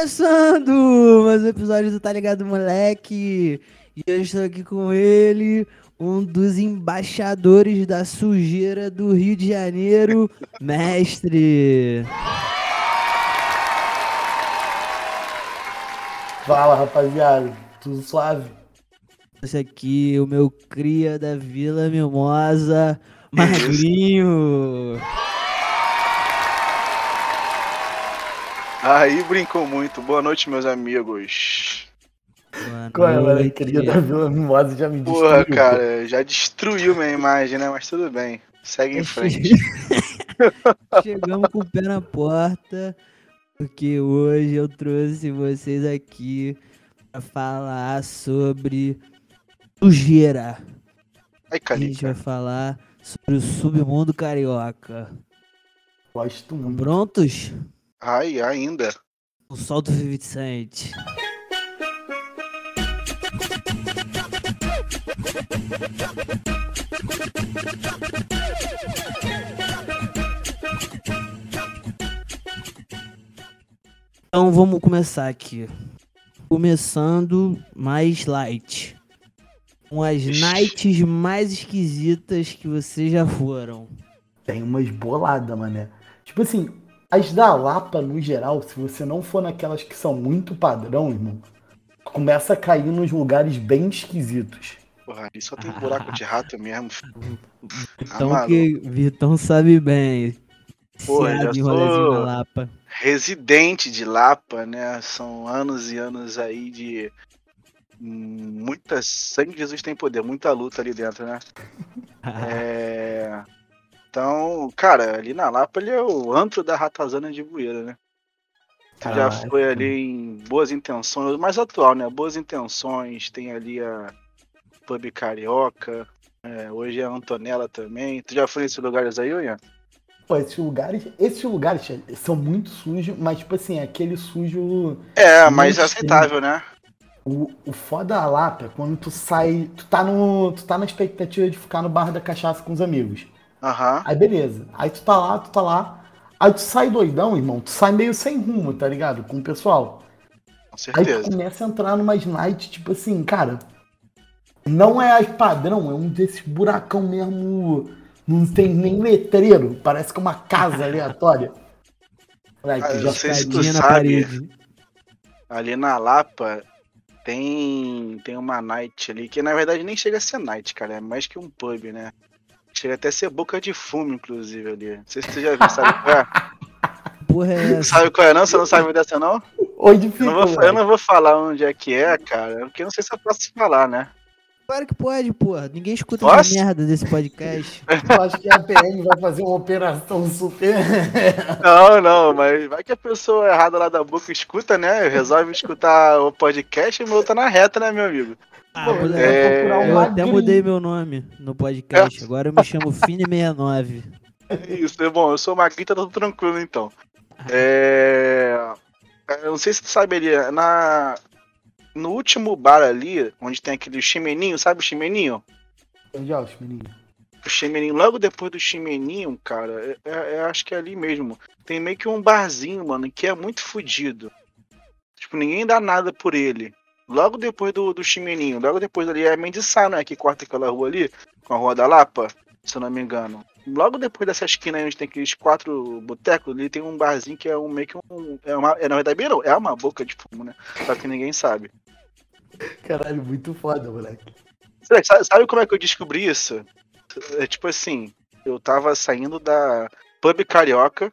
Começando mais um episódio do Tá Ligado Moleque. E eu estou aqui com ele, um dos embaixadores da sujeira do Rio de Janeiro, mestre. Fala rapaziada, tudo suave? Esse aqui, o meu cria da Vila Mimosa, Magrinho. Aí brincou muito. Boa noite, meus amigos. Boa Qual é, mano? noite. Queria da Vila Mimosa já me Porra, destruiu, cara, já destruiu minha imagem, né? Mas tudo bem. Segue em frente. Chegamos com o pé na porta, porque hoje eu trouxe vocês aqui pra falar sobre sujeira. Ai, A gente vai falar sobre o submundo carioca. Gosto muito. prontos? Ai, ainda. O sol do 50 Cent. Então vamos começar aqui. Começando mais light. Com as Ixi. nights mais esquisitas que vocês já foram. Tem umas boladas, mané. Tipo assim, as da Lapa, no geral, se você não for naquelas que são muito padrão, irmão, começa a cair nos lugares bem esquisitos. Porra, ali só tem buraco de rato mesmo. Então que Vitão sabe bem. Porra, Viciado já sou- Lapa. Residente de Lapa, né? São anos e anos aí de. Muita sangue Jesus tem poder, muita luta ali dentro, né? É. Então, cara, ali na Lapa ele é o antro da ratazana de bueira, né? Tu já foi ali em Boas Intenções, mais atual, né? Boas Intenções, tem ali a Pub Carioca, é, hoje é a Antonella também. Tu já foi nesses lugares aí, Ian? Pô, esses lugares, esses lugares são muito sujos, mas tipo assim, aquele sujo. É, mais Muito aceitável, né? O, o foda da Lapa é quando tu sai. Tu tá, no, tu tá na expectativa de ficar no bar da cachaça com os amigos. Aham. Aí beleza. Aí tu tá lá, tu tá lá. Aí tu sai doidão, irmão. Tu sai meio sem rumo, tá ligado? Com o pessoal. Com Aí tu certeza. começa a entrar numas nights, tipo assim, cara. Não é as padrão, é um desses buracão mesmo. Não tem nem letreiro. Parece que é uma casa aleatória. Moleque, Ah, não sei se tu sabe. parede. Ali na Lapa tem, tem uma night ali, que na verdade nem chega a ser night, cara. É mais que um pub, né? Chega até a ser boca de fumo, inclusive, ali. Não sei se tu já viu, sabe qual é? Porra é essa? Sabe qual é não? Você não sabe dessa não? Onde Eu fica, não, vou, eu não vou falar onde é que é, cara, porque eu não sei se eu posso falar, né? Claro que pode, porra. Ninguém escuta Posso? essa merda desse podcast. Eu acho que a PM vai fazer uma operação super. Não, não, mas vai que a pessoa errada lá da boca escuta, né? Resolve escutar o podcast e tá na reta, né, meu amigo? Ah, Pô, é- Eu até mudei meu nome no podcast. Agora eu me chamo Fini69. Isso, é bom, eu sou magrita, tá tudo tranquilo então. É. Eu não sei se tu sabe ali, na. No último bar ali, onde tem aquele chimeninho, sabe o chimeninho? Onde é os meninos? O chimeninho, logo depois do chimeninho, cara, é, é- é- acho que é ali mesmo. Tem meio que um barzinho, mano, que é muito fodido. Tipo, ninguém dá nada por ele. Logo depois do, do chimeninho, logo depois ali é Mendiçá, né? Que corta aquela rua ali, com a Rua da Lapa, se eu não me engano. Logo depois dessa esquina aí onde tem aqueles quatro botecos, ali tem um barzinho que é um meio que um. É uma, é, na verdade, não, é uma boca de fumo, né? Só que ninguém sabe. Caralho, muito foda, moleque. Sabe, sabe- como é que eu descobri isso? É tipo assim, eu tava saindo da Pub Carioca,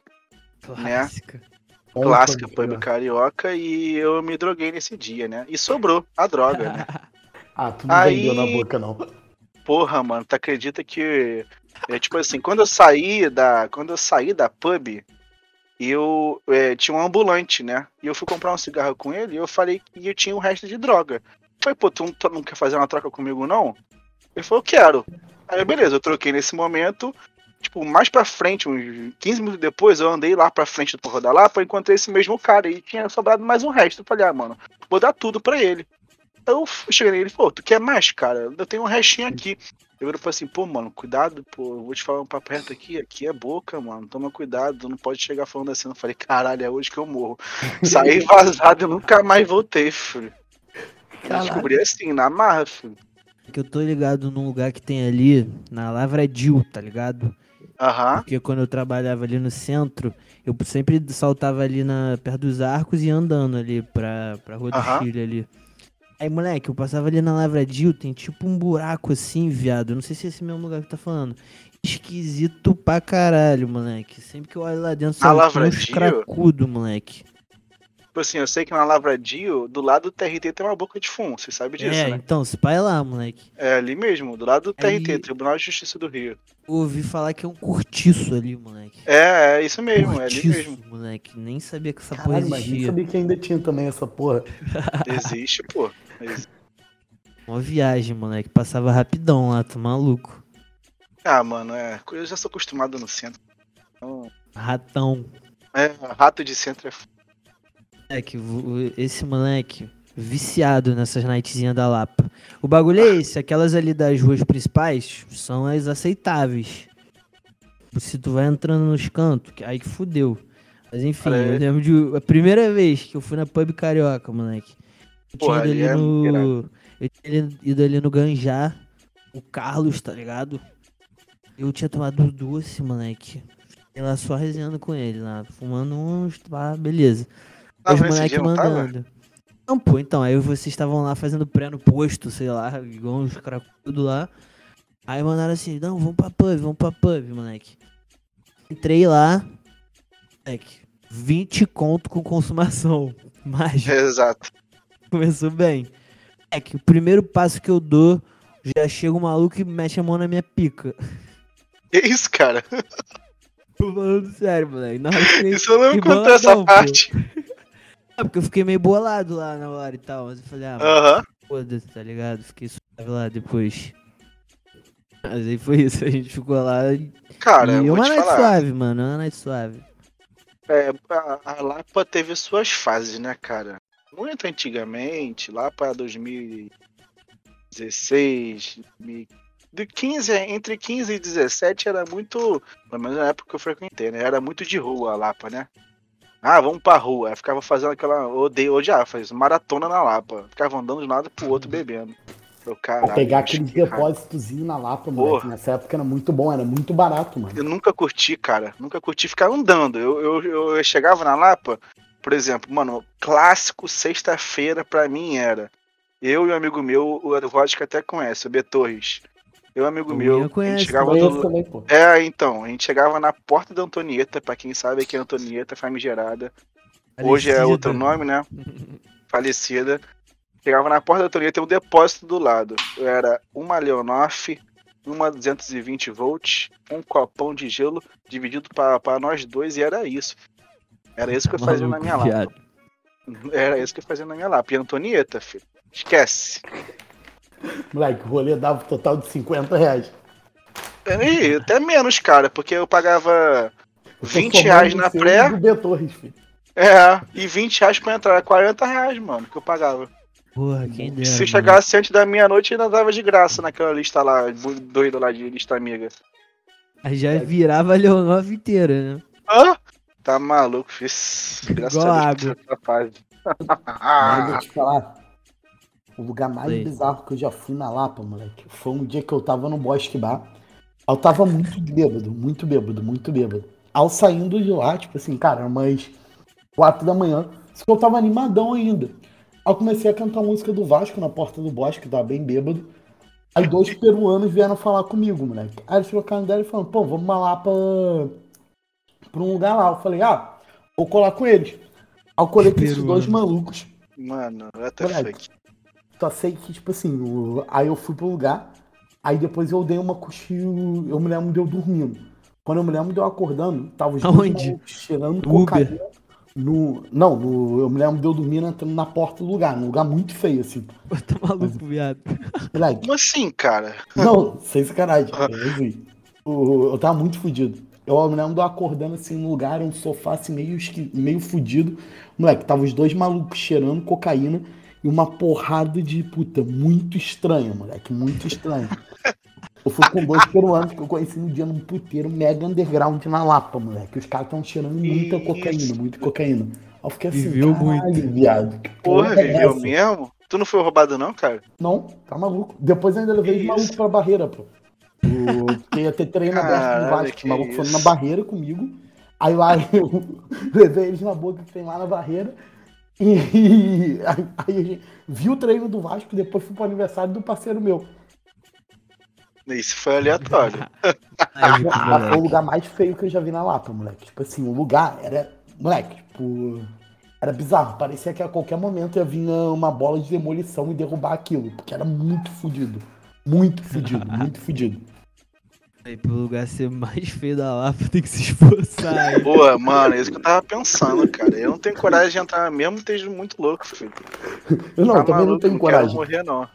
Clássica. Bom, clássica Pub. Carioca, e eu me droguei nesse dia, né? E sobrou a droga, né? Ah, tu não Aí- vendeu na boca, não. Porra, mano, tu acredita que. É tipo assim, quando eu saí da. Quando eu saí da pub, eu é, tinha um ambulante, né? E eu fui comprar um cigarro com ele e eu falei que eu tinha o resto de droga. Falei, pô, tu não, tu não quer fazer uma troca comigo, não? Ele falou, quero. Aí, beleza, eu troquei nesse momento. Tipo, mais pra frente, uns 15 minutos depois, eu andei lá pra frente do Porra da Lapa, encontrei esse mesmo cara e tinha sobrado mais um resto. Eu falei, ah, mano, vou dar tudo pra ele. Eu cheguei nele, pô, tu quer mais, cara? Eu tenho um restinho aqui. Eu e falei assim, pô, mano, cuidado, pô, eu vou te falar um papo reto aqui, aqui é boca, mano, toma cuidado, tu não pode chegar falando assim. Eu falei, caralho, é hoje que eu morro. Saí vazado e nunca mais voltei, filho. Descobri assim, na marra, filho. Que eu tô ligado num lugar que tem ali, na Lavradio, tá ligado? Aham. Porque quando eu trabalhava ali no centro, eu sempre saltava ali na, perto dos arcos e andando ali pra, pra Rua do. Chile ali. Aí, moleque, eu passava ali na Lavradio, tem tipo um buraco assim, viado. Eu não sei se é esse mesmo lugar que tá falando. Esquisito pra caralho, moleque. Sempre que eu olho lá dentro, só tem uns Lavradio? cracudo, moleque. Tipo assim, eu sei que na Lavradio, do lado do TRT tem uma boca de fumo, você sabe disso, é, né? então, se pai lá, moleque. É ali mesmo, do lado do TRT, Aí- Tribunal de Justiça do Rio. Ouvi falar que é um cortiço ali, moleque. É, é isso mesmo, é ali Cortiço, mesmo. moleque. Nem sabia que essa porra Caralho, mas nem existia. sabia que ainda tinha também essa porra. Existe, pô. Existe. Uma viagem, moleque. Passava rapidão lá, tô maluco. Ah, mano, é. Eu já sou acostumado no centro. Então, Ratão. é, rato de centro é f... Moleque, esse moleque viciado nessas nightzinhas da Lapa. O bagulho é esse, aquelas ali das ruas principais são as aceitáveis. Se tu vai entrando nos cantos, aí que fudeu. Mas enfim, eu lembro de a primeira vez que eu fui na pub carioca, moleque. Eu tinha ali ido ali é no. Eu tinha ido ali no Ganjá, o Carlos, tá ligado? Eu tinha tomado doce, moleque. Fiquei lá só resenhando com ele lá, fumando uns, pá, beleza. Os mas esse moleque dia não tava? mandando. Não, pô, então, aí vocês estavam lá fazendo pré no posto, sei lá, igual uns cracudos lá. Aí mandaram assim, não, vamos pra pub, vamos pra pub, moleque. Entrei lá, moleque, 20 conto com consumação. Mágico, Exato. começou bem. É que o primeiro passo que eu dou, já chega um maluco e mexe a mão na minha pica. Que isso, cara? Tô falando sério, moleque. Fiquei- Isso eu não contou essa pô. parte. Ah, porque eu fiquei meio bolado lá na hora e tal. Mas eu falei, ah, Aham. Foda-se, tá ligado? Fiquei suave lá depois. Mas aí foi isso, a gente ficou lá. E Cara, eu vou uma night falar. suave, mano, uma night suave. É, a, a Lapa teve suas fases, né, cara? Muito antigamente, lá pra 2016, 2000 de 15, entre 15 e 17 era muito, pelo menos na época que eu frequentei, né? Era muito de rua a Lapa, né? Ah, vamos pra rua. Aí ficava fazendo aquela. Odeio, odiava, faz maratona na Lapa. Ficava andando de um lado pro outro bebendo. Eu, caralho, pegar aqueles depósitozinhos na Lapa. Porra. Nessa época era muito bom, era muito barato, mano. Eu nunca curti, cara. Nunca curti ficar andando. Eu, eu, eu, eu chegava na Lapa, por exemplo, mano, clássico sexta-feira pra mim era. Eu e um amigo meu, o Vodka até conhece, o B Torres. Eu amigo O meu, Ian a gente chegava Conheço do... também, pô. É, então, a gente chegava na porta da Antonieta, pra quem sabe que é Antonieta Famigerada. Hoje é Falecida. outro nome, né? Falecida. Chegava na porta da Antonieta, tem um depósito do lado. Era uma Leonoff, uma 220 volts, um copão de gelo dividido para nós dois e era isso. Era isso que eu fazia na Maluco, minha lapa. viado. Era isso que eu fazia na minha lapa. E Antonieta, filho, esquece. Moleque, o rolê dava um total de 50 reais. E até menos, cara, porque eu pagava Eu tô 20 somando reais na pré. e do B Torres, filho. É, e 20 reais pra entrar. 40 reais, mano, que eu pagava. Porra, quem dera. Se mano. chegasse antes da meia-noite, ainda dava de graça naquela lista lá, doido lá de lista amiga. Aí já virava a Leonov inteira, né? Hã? Tá maluco, fiz. Graças Igual a Deus, água. eu vou te falar. O lugar mais Sei. bizarro que eu já fui na Lapa, moleque, foi um dia que eu tava no Bosque Bar. Eu tava muito bêbado, muito bêbado, muito bêbado. Ao saindo de lá, tipo assim, cara, umas quatro da manhã, só que eu tava animadão ainda. Aí eu comecei a cantar música do Vasco na porta do bosque, tava bem bêbado. Aí dois peruanos vieram falar comigo, moleque. Aí eles trocaram ideia e falaram, pô, vamos lá pra, pra um lugar lá. Eu falei, ah, vou colar com eles. Aí eu colei com esses dois malucos. Mano, what the Moleque. Só sei que, tipo assim, o- aí eu fui pro lugar, aí depois eu dei uma cochilo, eu me lembro de eu dormindo. Quando eu me lembro de eu acordando, tava os dois Aonde? malucos cheirando cocaína. No, não, no, eu me lembro de eu dormindo entrando na porta do lugar, num lugar muito feio, assim. Tá maluco, viado. Moleque, Como assim, cara? não, sem sacanagem, eu Eu tava muito fudido. Eu me lembro de eu acordando assim num lugar, um sofá assim meio, meio fudido. Moleque, tava os dois malucos cheirando cocaína e uma porrada de puta muito estranha, moleque, muito estranha. Eu fui com dois peruanos que eu conheci no dia num puteiro mega underground na Lapa, moleque. Os caras estão tirando muita Isso. cocaína, muita cocaína. Aí eu fiquei assim, Viveu muito. viado. que Porra, porra é viveu essa? mesmo? Tu não foi roubado não, cara? Não, tá maluco. Depois eu ainda levei malucos isso? pra barreira, pô. O- Porque ia ter treino aberto do Vasco. malucos foram isso. na barreira comigo. Aí lá eu levei eles na boca que tem lá na barreira. E aí, aí a gente viu o treino do Vasco, depois fui pro aniversário do parceiro meu. Isso foi aleatório. Mágico, Lá foi o lugar mais feio que eu já vi na Lapa, moleque. Tipo assim, o lugar era. Moleque, tipo. Era bizarro. Parecia que a qualquer momento ia vir uma bola de demolição e derrubar aquilo. Porque era muito fudido. Muito fudido, muito fudido. Aí, pro lugar ser mais feio da Lapa, tem que se esforçar. hein? Boa, mano, é isso que eu tava pensando, cara. Eu não tenho coragem de entrar mesmo, esteja muito louco, filho. Eu não, Tá também não maluco, tenho quero coragem. morrer, não.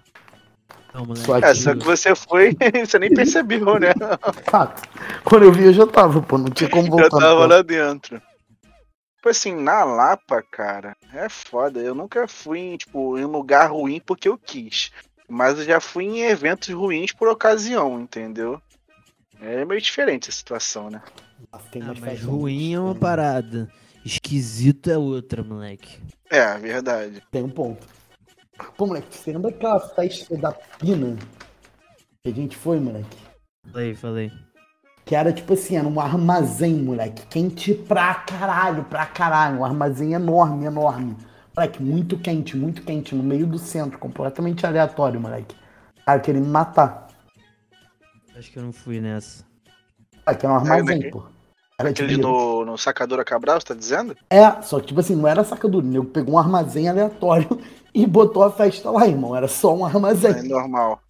Não, moleque. Só É, que- só que você foi, você nem percebeu, né? Fato. Quando eu vi, eu já tava, pô. Não tinha como voltar. Já tava lá dentro. Tipo assim, na Lapa, cara, é foda. Eu nunca fui em, tipo, em lugar ruim porque eu quis. Mas eu já fui em eventos ruins por ocasião, entendeu? É meio diferente a situação, né? Ah, umas mas ruim é uma parada. Esquisito é outra, moleque. É, verdade. Tem um ponto. Pô, moleque, você lembra aquela festa da Pina que a gente foi, moleque? Falei, falei. Que era tipo assim, era um armazém, moleque. Quente pra caralho, pra caralho. Um armazém enorme, enorme. Moleque, muito quente, muito quente. No meio do centro, completamente aleatório, moleque. Cara, queria me matar. Acho que eu não fui nessa. Moleque, era um armazém, pô. Era tipo. Aquele no, no Sacadora Cabral, você tá dizendo? É, só que tipo assim, não era sacadura. O nego pegou um armazém aleatório e botou a festa lá, irmão. Era só um É armazém. normal.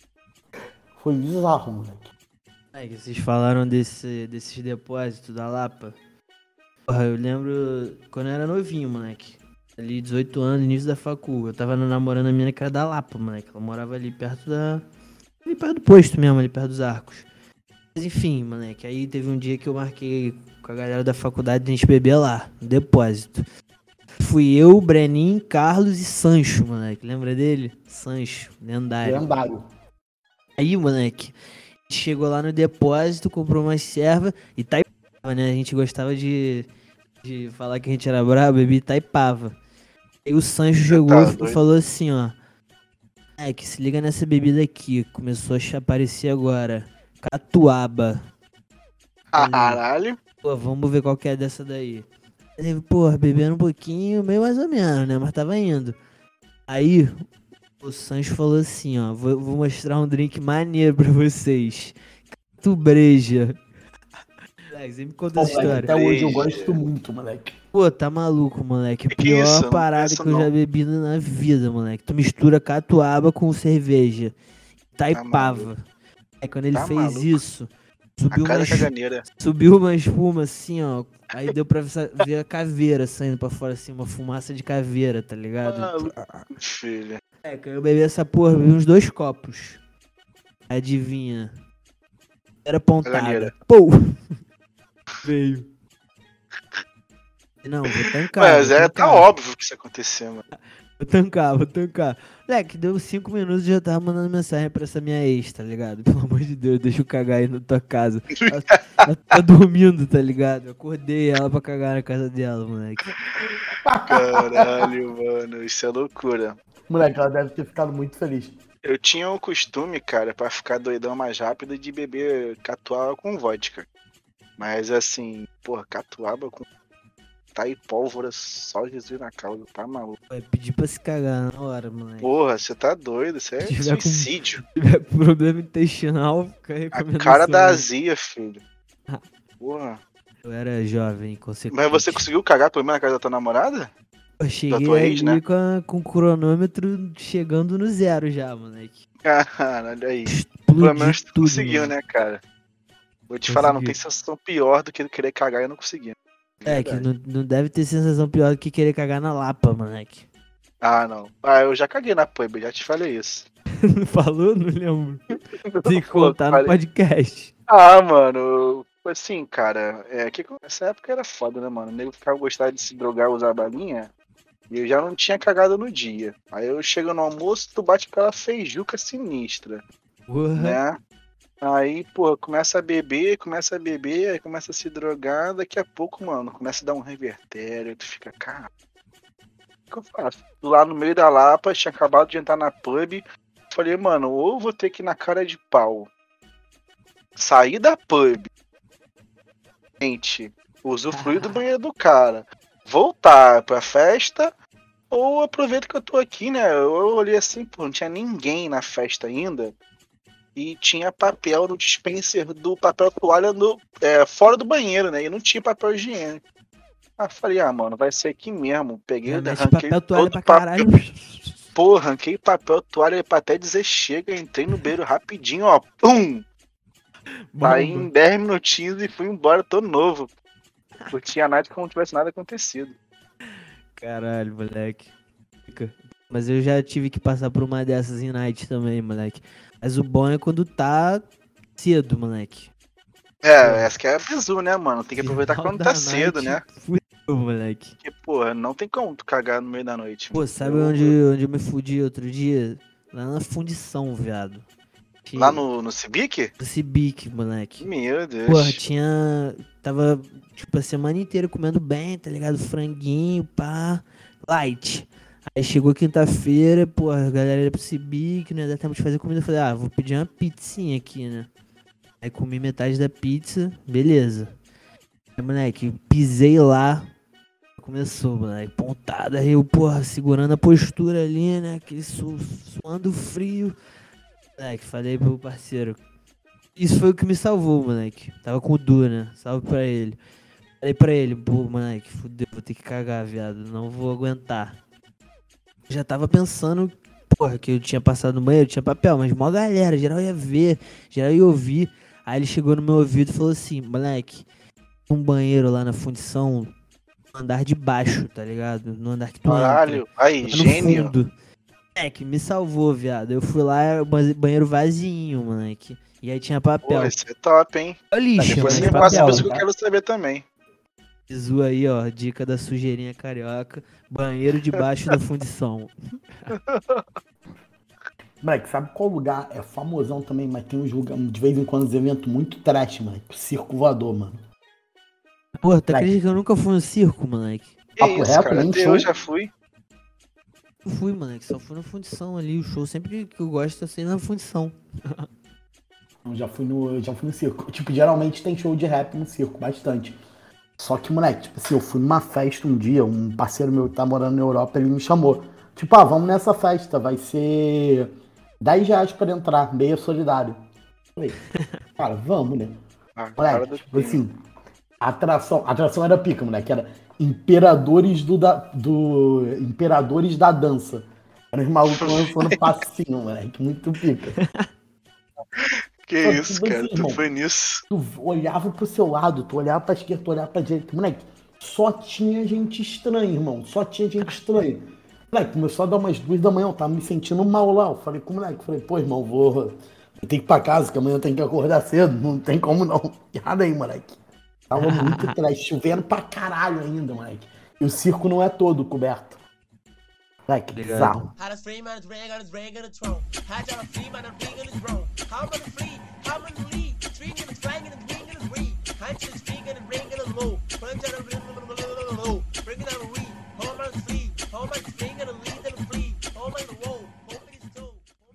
Foi bizarro, moleque. É que vocês falaram desse, desses depósitos da Lapa. Porra, eu lembro quando eu era novinho, moleque. Ali, 18 anos, início da facu. Eu tava namorando a mina que era da Lapa, moleque. Ela morava ali perto da. Ali perto do posto mesmo, ali perto dos arcos. Mas enfim, moleque. Aí teve um dia que eu marquei com a galera da faculdade de a gente beber lá, no depósito. Fui eu, Brenin, Carlos e Sancho, moleque. Lembra dele? Sancho, lendário. Lendário. Aí, moleque, chegou lá no depósito, comprou uma serva e taipava, né? A gente gostava de, de falar que a gente era brabo, bebia e taipava. Aí o Sancho chegou tá e falou assim, ó. É, que se liga nessa bebida aqui. Começou a aparecer agora. Catuaba. Caralho. Pô, vamos ver qual que é dessa daí. Ele, porra, bebendo um pouquinho, meio mais ou menos, né? Mas tava indo. Aí, o Sancho falou assim, ó. Vou, vou mostrar um drink maneiro pra vocês. Catubreja. Moleque, você me conta Pô, essa história. até hoje eu Breja. gosto muito, moleque. Pô, tá maluco, moleque. Que Pior é isso? Parada que eu já não. bebi na vida, moleque. Tu mistura catuaba com cerveja. Taipava. É quando ele Tá fez maluco. isso. Subiu uma caganeira. Subiu uma espuma assim, ó. Aí deu pra ver a caveira saindo pra fora, assim, uma fumaça de caveira, tá ligado? Maluco, filho. É, eu bebi essa porra, bebi uns dois copos. Adivinha? Era pontada. Pô! Veio. Não, vou tancar. Mas vou é, tá tancar, óbvio que isso aconteceu, mano. Vou tancar, vou tancar. Moleque, deu cinco minutos e já tava mandando mensagem pra essa minha ex, tá ligado? Pelo amor de Deus, deixa eu cagar aí na tua casa. Ela, ela tá dormindo, tá ligado? Eu acordei ela pra cagar na casa dela, moleque. Caralho, mano. Isso é loucura. Moleque, ela deve ter ficado muito feliz. Eu tinha um costume, cara, pra ficar doidão mais rápido de beber catuaba com vodka. Mas assim, porra, catuaba com tá e pólvora, só Jesus na causa, tá maluco. Vai pedir pra se cagar na hora, moleque. Porra, você tá doido, isso é tiver com- suicídio. Se tiver problema intestinal, fica A cara da azia, filho. Porra. Eu era jovem, consequente. Mas você conseguiu cagar pelo menos na casa da tua namorada? Eu cheguei ex, né? com, a- com o cronômetro chegando no zero já, moleque. Caralho, aí. Pelo Explodiu menos tu tudo, conseguiu, mano. né, cara? Vou te falar, não Consegui. tem sensação pior do que querer cagar e não consegui. É, que não, não deve ter sensação pior do que querer cagar na Lapa, moleque. Ah, não. Ah, eu já caguei na pub, já te falei isso. Não falou? Não lembro. Tem que contar no podcast. Ah, mano, assim, cara, é que essa época era foda, né, mano? O nego ficava gostando de se drogar, usar balinha. E eu já não tinha cagado no dia. Aí eu chego no almoço, tu bate aquela feijuca sinistra, Porra. né? Aí, pô, começa a beber, começa a beber, aí começa a se drogar, daqui a pouco, mano, começa a dar um revertério, tu fica, cara, o que eu faço? Lá no meio da Lapa, tinha acabado de entrar na pub, falei, mano, ou vou ter que ir na cara de pau, sair da pub, gente, usufruir do banheiro do cara, voltar pra festa, ou aproveito que eu tô aqui, né? Eu olhei assim, pô, não tinha ninguém na festa ainda. E tinha papel no dispenser do papel toalha no, é, fora do banheiro, né? E não tinha papel higiênico. Aí eu falei, ah, mano, vai ser aqui mesmo. Peguei, mete arranquei papel toalha todo pra papel. caralho. Pô, arranquei papel toalha pra até dizer chega. Entrei no banheiro rapidinho, ó. Pum! Aí em 10 minutinhos e fui embora, tô novo. Curti a night como não tivesse nada acontecido. Caralho, moleque. Mas eu já tive que passar por uma dessas em night também, moleque. Mas o bom é quando tá cedo, moleque. É, essa que é a bizu, né, mano? Tem que aproveitar Final quando tá cedo, né? Fudeu, moleque. Porque, porra, não tem como tu cagar no meio da noite. Pô, sabe Eu- onde, onde eu me fudi outro dia? Lá na fundição, viado. Que- Lá no, no Cibic? No Cibic, moleque. Meu Deus. Porra, tinha. Tava, tipo, a semana inteira comendo bem, tá ligado? Franguinho, pá. Light. Aí chegou quinta-feira, porra, a galera ia pro Cibic, né? Dá tempo de fazer comida. Eu falei, ah, vou pedir uma pizzinha aqui, né? Aí comi metade da pizza, beleza. Aí, moleque, pisei lá. Começou, moleque, pontada. Aí eu, porra, segurando a postura ali, né? Aquele su suando frio. Moleque, falei pro parceiro, isso foi o que me salvou, moleque. Tava com o Du, né? Salve pra ele. Falei pra ele, pô, moleque, fudeu, vou ter que cagar, viado. Não vou aguentar. Já tava pensando, porra, que eu tinha passado no banheiro, tinha papel, mas mó galera, geral ia ver, geral ia ouvir. Aí ele chegou no meu ouvido e falou assim, moleque, um banheiro lá na fundição, no andar de baixo, tá ligado? No andar que tu entra. Caralho. Aí, Lá no gênio. fundo. Moleque, me salvou, viado. Eu fui lá, era banheiro vazinho, moleque. E aí tinha papel. Pô, esse é top, hein? Lixo, Depois mas você me passa papel. isso que eu quero saber também. Bizu aí, ó. Dica da sujeirinha carioca. Banheiro debaixo da fundição. Moleque, sabe qual lugar é famosão também, mas tem uns lugares, de vez em quando, uns eventos muito trash, moleque. Circo voador, mano. Porra, tá acreditando que eu nunca fui no circo, moleque? Que Papo isso, reto, cara. Até eu já fui. Eu fui, moleque. Só fui na fundição ali. O show sempre que eu gosto é ser na fundição. Eu já fui no, já fui no circo. Tipo, geralmente tem show de rap no circo, bastante. Só que, moleque, tipo assim, eu fui numa festa um dia, um parceiro meu que tá morando na Europa, ele me chamou. Tipo, ah, vamos nessa festa, vai ser 10 reais pra entrar, meia solidário. Falei, cara, vamos, né? Ah, Moleque, tipo assim, atração, atração era pica, moleque, era Imperadores do, da, do Imperadores da Dança. Era os malucos lançando passinho, moleque, muito pica. Que Pô, isso, cara. assim, Tu irmão. foi nisso. Tu olhava pro seu lado, tu olhava pra esquerda, tu olhava pra direita, moleque, só tinha gente estranha, irmão, só tinha gente estranha. Moleque, começou a dar umas duas da manhã, eu tava me sentindo mal lá, eu falei com o moleque, falei, pô, irmão, vou, vou ter que ir pra casa, que amanhã eu tenho que acordar cedo, não tem como não. Errado aí, moleque. Tava muito atrás, chovendo pra caralho ainda, moleque. E o circo não é todo coberto. Moleque, Obrigado. bizarro.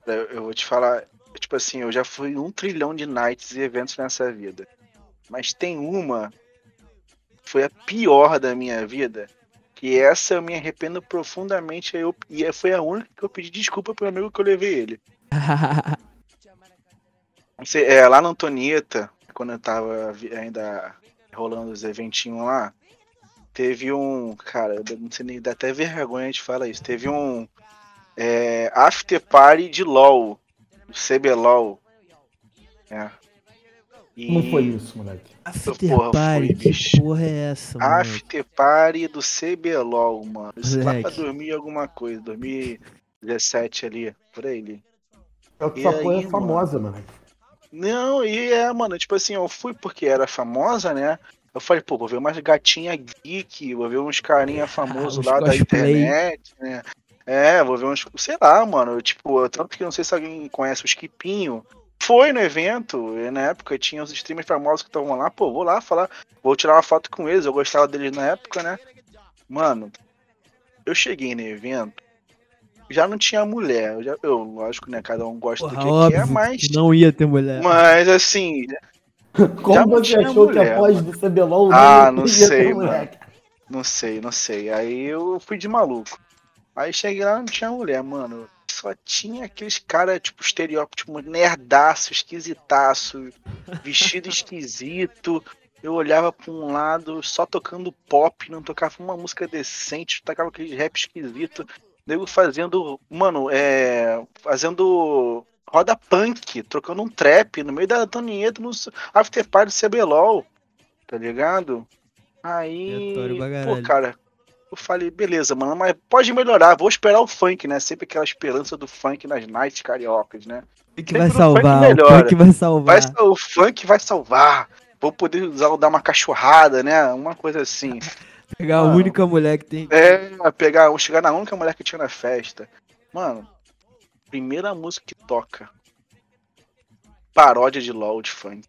Eu, eu vou te falar, tipo assim, eu já fui um trilhão de nights e eventos nessa vida. Mas tem uma que foi a pior da minha vida. Que essa eu me arrependo profundamente. Eu, e foi a única que eu pedi desculpa pro amigo que eu levei ele. É, lá na Antonieta, quando eu tava ainda rolando os eventinhos lá, teve um. Cara, eu não sei nem, dá até vergonha de falar isso. Teve um é, after party de LOL, do CBLOL. É. E Como foi isso, moleque? After Porra, party, fui, que bicho. porra é essa, mano? After party do CBLOL, mano. Isso lá pra dormir alguma coisa, 2017 ali, por aí. ali. É que E essa porra é famosa, moleque. Não, e é, mano, tipo assim, eu fui porque era famosa, né? Eu falei, pô, vou ver umas gatinha geek, vou ver uns carinha famosos Uns lá da internet, né? É, vou ver uns. Sei lá, mano. Tipo, tanto que eu não sei se alguém conhece o Skipinho. Foi no evento, e na época tinha os streamers famosos que estavam lá, pô, vou lá falar, vou tirar uma foto com eles, eu gostava deles na época, né? Mano, eu cheguei no evento, já não tinha mulher, eu, já, eu lógico, né, cada um gosta Porra, do que quer, mas, que não ia ter mulher. mas assim, Como Já não você achou que mulher, após do CBLOL Ah, não ia ter sei, moleque? Não sei, não sei. Aí eu fui de maluco. Aí cheguei lá não tinha mulher, mano. Só tinha aqueles caras, tipo, estereótipo, tipo, nerdaço, esquisitaço, vestido esquisito. Eu olhava pra um lado, só tocando pop, não tocava uma música decente, tocava aquele rap esquisito. Nego fazendo, mano, é. Fazendo roda punk, trocando um trap no meio da Antonieta no after party do CBLOL, tá ligado? Aí, pô, cara, eu falei, beleza, mano, mas pode melhorar, vou esperar o funk, né? Sempre aquela esperança do funk nas nights cariocas, né? O que Sempre vai o funk salvar? O que vai salvar? Vai, o funk vai salvar. Vou poder usar, dar uma cachorrada, né? Uma coisa assim. Pegar a Mano. única mulher que tem. É, pegar, chegar na única mulher que tinha na festa. Mano, primeira música que toca. Paródia de LOL de funk.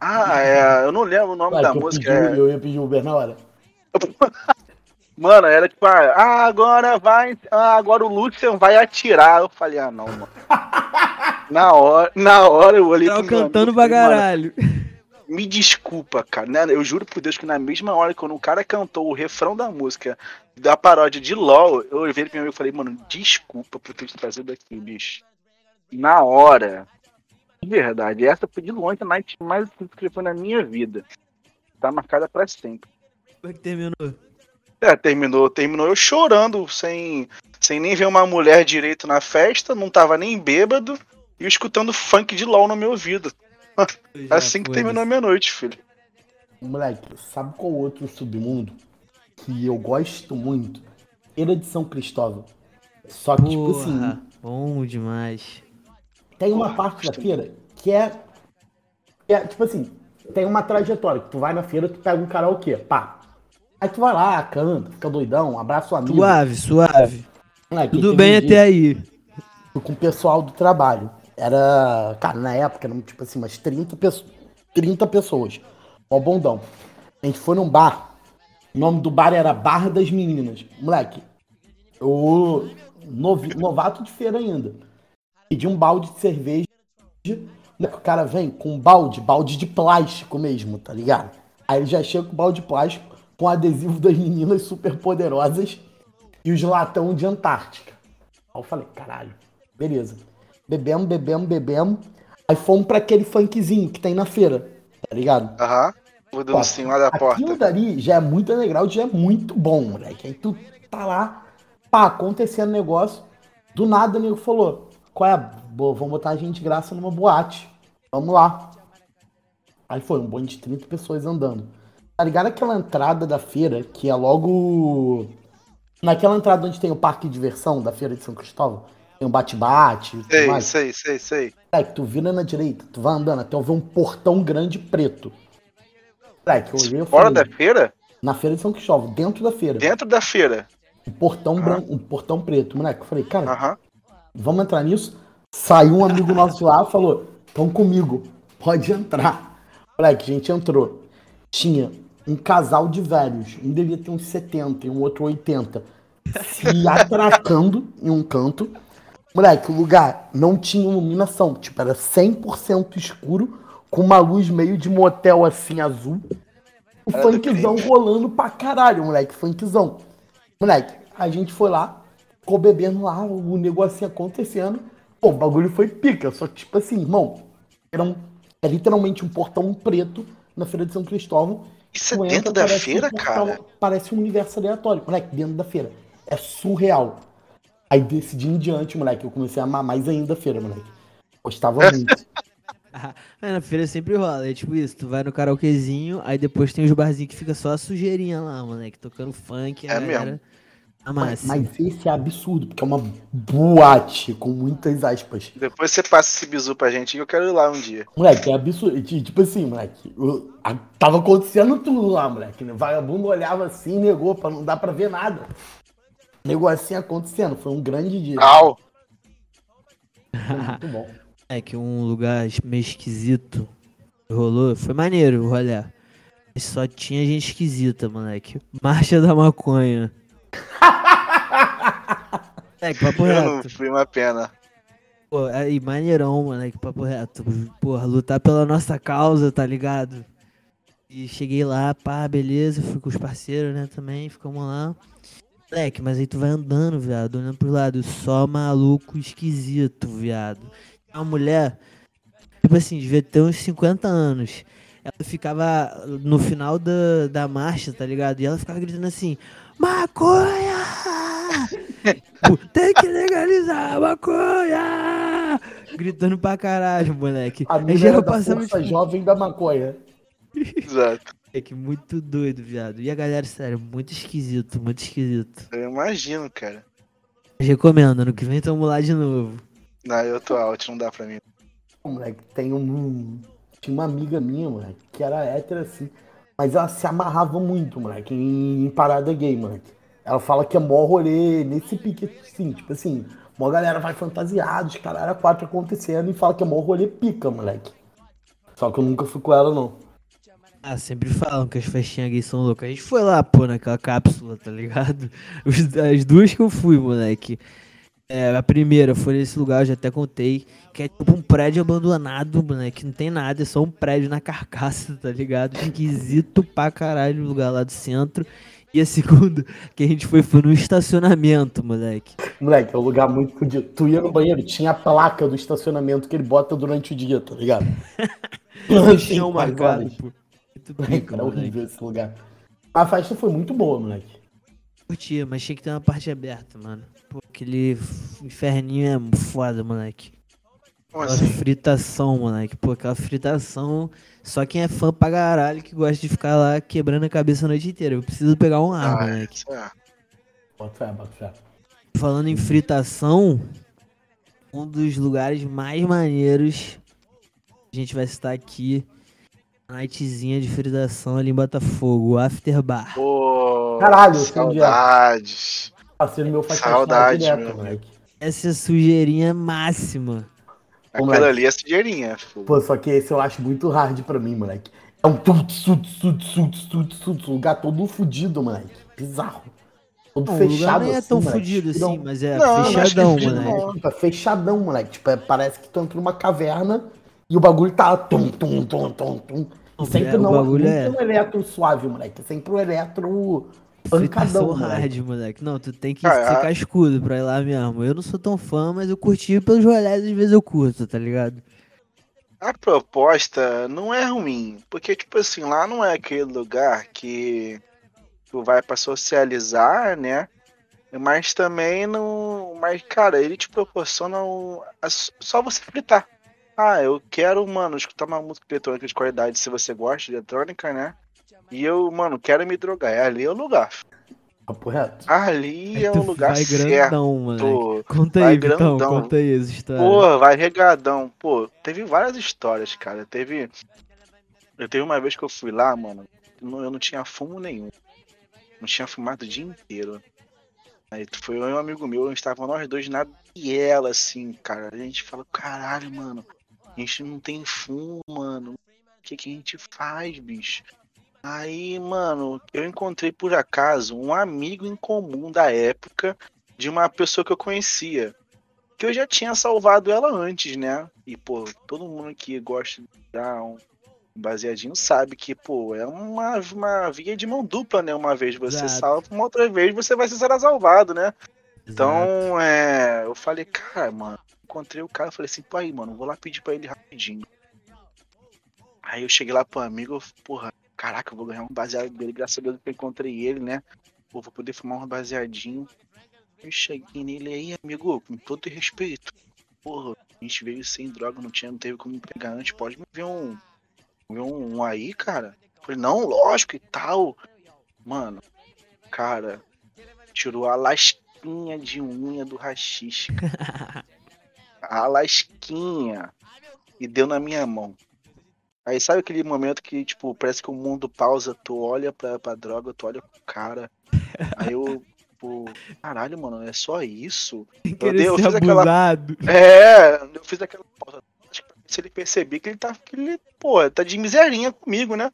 Ah, é. Eu não lembro o nome Ué, da música. pedi, é- eu ia pedir Uber na hora. Mano, era tipo, ah, agora vai. Ah, agora o Lucian vai atirar. Eu falei, ah não, mano. Na hora, na hora eu olhei Tava pro cantando pra e falei, "Mano, caralho. Me desculpa, cara. Né? Eu juro por Deus que na mesma hora quando o cara cantou o refrão da música da paródia de LOL, eu olhei pro meu amigo e falei, mano, desculpa por ter te trazido aqui, bicho. Na hora. De verdade, essa foi de longe a night mais que foi na minha vida. Tá marcada pra sempre. Como é que terminou? É, terminou, terminou eu chorando, sem, sem nem ver uma mulher direito na festa, não tava nem bêbado, e eu escutando funk de LOL no meu ouvido. Assim que terminou a minha noite, filho. Moleque, sabe qual outro submundo que eu gosto muito? Feira de São Cristóvão. Só que, tipo assim, Porra, bom demais. tem uma Porra, parte da feira que é, que é, tipo assim, tem uma trajetória. que Tu vai na feira, tu pega um karaokê, pá. Aí tu vai lá, canta, fica doidão, abraça o amigo. Suave, suave. Moleque, Tudo bem até aí. com o pessoal do trabalho. Era, cara, na época eram tipo assim, umas 30, pesso- 30 pessoas. Ó, bondão. A gente foi num bar. O nome do bar era Bar das Meninas. Moleque, eu, novi- novato de feira ainda. Pedi um balde de cerveja. O cara vem com um balde, balde de plástico mesmo, tá ligado? Aí ele já chega com o balde de plástico, com adesivo das meninas super poderosas e os latão de Antártica. Aí eu falei, caralho, beleza. Bebemos, bebemos, bebemos. Aí fomos pra aquele funkzinho que tem na feira, tá ligado? Aham. O dancinho lá da porta. Aquilo dali já é muito legal, já é muito bom, moleque. Aí tu tá lá, pá, acontecendo negócio. Do nada o nego falou: qual é? Boa, vamos botar a gente de graça numa boate. Vamos lá. Aí foi um bonde de 30 pessoas andando. Tá ligado aquela entrada da feira, que é logo. Naquela entrada onde tem o parque de diversão da feira de São Cristóvão? Tem um bate-bate Sei, mais. sei, sei, sei. Tu vira na direita, tu vai andando até eu ver um portão grande preto. Moleque, eu olhei e Fora falei, da feira? na feira de São Cristóvão, dentro da feira. Dentro da feira. Um portão branco, um portão preto. Moleque, eu falei, cara, Aham. vamos entrar nisso? Saiu um amigo nosso de lá e falou, tão comigo, pode entrar. Moleque, a gente entrou. Tinha um casal de velhos, um devia ter uns 70 e um outro 80, se atracando em um canto. Moleque, o lugar não tinha iluminação, tipo, era 100% escuro, com uma luz meio de motel assim azul. O Era funkzão rolando pra caralho, moleque, funkzão. Moleque, a gente foi lá, ficou bebendo lá, o negocinho acontecendo. Pô, o bagulho foi pica, só que, tipo assim, irmão, era, um- é literalmente um portão preto na Feira de São Cristóvão. Isso é dentro entra, da feira, um portal- cara? Parece um universo aleatório, moleque, dentro da feira. É surreal. Aí desse dia em diante, moleque, eu comecei a amar mais ainda a feira, moleque. Gostava muito. É, na feira sempre rola. É tipo isso, tu vai no karaokezinho, aí depois tem os barzinhos que fica só a sujeirinha lá, moleque, tocando funk. É galera- mesmo. Mas, mas esse é absurdo, porque é uma boate com muitas aspas. Depois você passa esse bizu pra gente que eu quero ir lá um dia. Moleque, é absurdo. Tipo assim, moleque, eu- a- tava acontecendo tudo lá, moleque. Vagabundo olhava assim, negou, pra não dar pra ver nada. Negou assim acontecendo. Foi um grande dia. Au! Muito bom. É que um lugar meio esquisito que rolou. Foi maneiro o rolê. Mas Só tinha gente esquisita, moleque. Marcha da maconha. É, que papo Eu não reto. fui uma pena. Pô, aí, maneirão, moleque, papo reto. Porra, lutar pela nossa causa, tá ligado? E cheguei lá, pá, beleza, fui com os parceiros, né, também, ficamos lá. Moleque, mas aí tu vai andando, viado, olhando pros lados, só maluco esquisito, viado. Uma mulher, tipo assim, devia ter uns 50 anos. Ela ficava no final da, da marcha, tá ligado? E ela ficava gritando assim, maconha! Tem que legalizar a maconha! Gritando pra caralho, moleque. A mina geral era da passando força tipo, jovem da maconha. Exato. moleque, muito doido, viado. E a galera, sério, muito esquisito, muito esquisito. Eu imagino, cara. Recomendo, ano que vem tamo lá de novo. Não, eu tô out, não dá pra mim. Moleque, tem um. Tinha uma amiga minha, moleque, que era hétera assim. Mas ela se amarrava muito, moleque, em, em parada gay, moleque. Ela fala que é mó rolê nesse pique, assim, tipo assim, mó galera vai fantasiada, os caras era quatro acontecendo e fala que é mó rolê pica, moleque. Só que eu nunca fui com ela, não. Ah, sempre falam que as festinhas gays são loucas. A gente foi lá, pô, naquela cápsula, tá ligado? As duas que eu fui, moleque. É, a primeira foi nesse lugar, eu já até contei, que é tipo um prédio abandonado, moleque. Não tem nada, é só um prédio na carcaça, tá ligado? Esquisito pra caralho o lugar lá do centro. E a segunda que a gente foi foi no estacionamento, moleque. Moleque, é um lugar muito fudido. Tu ia no banheiro, tinha a placa do estacionamento que ele bota durante o dia, tá ligado? No chão marcado, pô. Muito era moleque. horrível esse lugar. A festa foi muito boa, moleque. Curtia, mas tinha que ter uma parte aberta, mano. Pô, aquele inferninho é foda, moleque. Como Aquela assim? fritação, moleque. Pô, aquela fritação. Só quem é fã pra caralho que gosta de ficar lá quebrando a cabeça a noite inteira. Eu preciso pegar um ar, Ah, moleque. isso é. Bota fé, bota fé. Falando em fritação, um dos lugares mais maneiros a gente vai citar aqui. Nightzinha de fritação ali em Botafogo, o After Bar. Pô, Caralho, saudades. Parceiro meu faz Saudade, lá meu direto, moleque. Essa é sujeirinha máxima. Aquilo moleque. ali é sujeirinha. pô. Pô, só que esse eu acho muito hard pra mim, moleque. É um tuts, tuts, tuts, tuts, tuts, tuts, lugar todo fudido, moleque. Bizarro. Todo Não, o fechado nem é assim, tão moleque. fudido assim, Não, mas é Não, não acho que fechadão, fudido moleque. não. É fechadão, moleque. Tipo, é- parece que tu entra numa caverna e o bagulho tá tum, tum, tum, tum, tum. Não, E sempre é, o não, bagulho nunca é- um eletro suave, moleque. É sempre um eletro pancadão, hard, moleque. Não, tu tem que Ah, ser ah. cascudo pra ir lá mesmo. Eu não sou tão fã, mas eu curti pelos rolés, às vezes eu curto, tá ligado? A proposta não é ruim, porque, tipo assim, lá não é aquele lugar que tu vai pra socializar, né? Mas também não. Mas, cara, ele te proporciona um- só você fritar. Ah, eu quero, mano, escutar uma música eletrônica de qualidade se você gosta de eletrônica, né? E eu, mano, quero me drogar. É ali é o lugar. Papo reto. Ali é um lugar vai certo. grandão, moleque. Conta vai aí, Vitão, grandão. conta aí essa história. Pô, vai regadão. Pô, teve várias histórias, cara. Teve. Eu teve uma vez que eu fui lá, mano. eu não- tinha fumo nenhum. Não tinha fumado o dia inteiro. Aí foi eu e um amigo meu, estavam nós dois na biela, assim, cara. A gente falou, caralho, mano. A gente não tem fumo, mano. O que, que a gente faz, bicho? Aí, mano, eu encontrei por acaso um amigo em comum da época de uma pessoa que eu conhecia que eu já tinha salvado ela antes, né? E, pô, todo mundo que gosta de dar um baseadinho sabe que, pô, é uma, uma via de mão dupla, né? Uma vez você Exato. salva, uma outra vez você vai ser salvado, né? Exato. Então, é. Eu falei, cara, mano, encontrei o cara, falei assim, pô aí, mano, vou lá pedir pra ele rapidinho. Aí eu cheguei lá pro amigo, porra, caraca, eu vou ganhar um baseado dele, graças a Deus que eu encontrei ele, né? Pô, vou poder fumar um baseadinho. Eu cheguei nele aí, amigo, com todo respeito. Porra, a gente veio sem droga, não tinha, não teve como pegar antes. Pode me ver um. Ver um, um aí, cara? Eu falei, não, lógico e tal. Mano, cara, tirou a lasquinha de unha do rachixe. a lasquinha. E deu na minha mão. Aí sabe aquele momento que, tipo, parece que o mundo pausa, tu olha pra, pra droga, tu olha pro cara. Aí eu, tipo, caralho, mano, é só isso? Eu, querer dei- eu ser fiz aquela. abusado. É, eu fiz aquela pausa. Acho que Se ele perceber que ele tá. Que ele, pô, tá de miserinha comigo, né?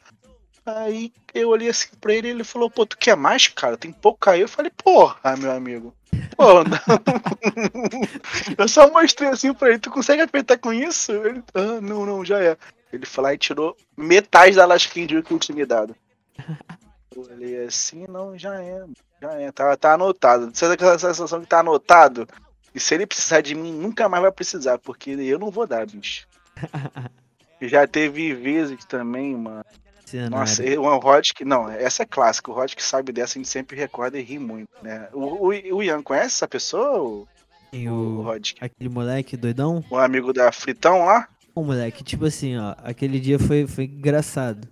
Aí eu olhei assim pra ele e ele falou, pô, tu quer mais, cara? Tem pouco aí. Eu falei, porra, meu amigo. Pô, eu só mostrei assim pra ele, tu consegue apertar com isso? Ele, ah, não, não, já é. Ele foi lá e tirou metade da lasquinha de que eu tinha me dado. Eu olhei assim, não, já é, já é, tá, tá anotado. Sabe aquela sensação que tá anotado? E se ele precisar de mim, nunca mais vai precisar, porque eu não vou dar, bicho. Já teve vezes também, mano. Cenário. Nossa, o Rod que. Não, essa é clássica. O Rod que sabe dessa, a gente sempre recorda e ri muito, né? O, o, o Ian conhece essa pessoa? O, Tem o o, Rod? aquele moleque doidão. O amigo da Fritão lá? Ô, moleque, tipo assim, ó, aquele dia foi, foi engraçado.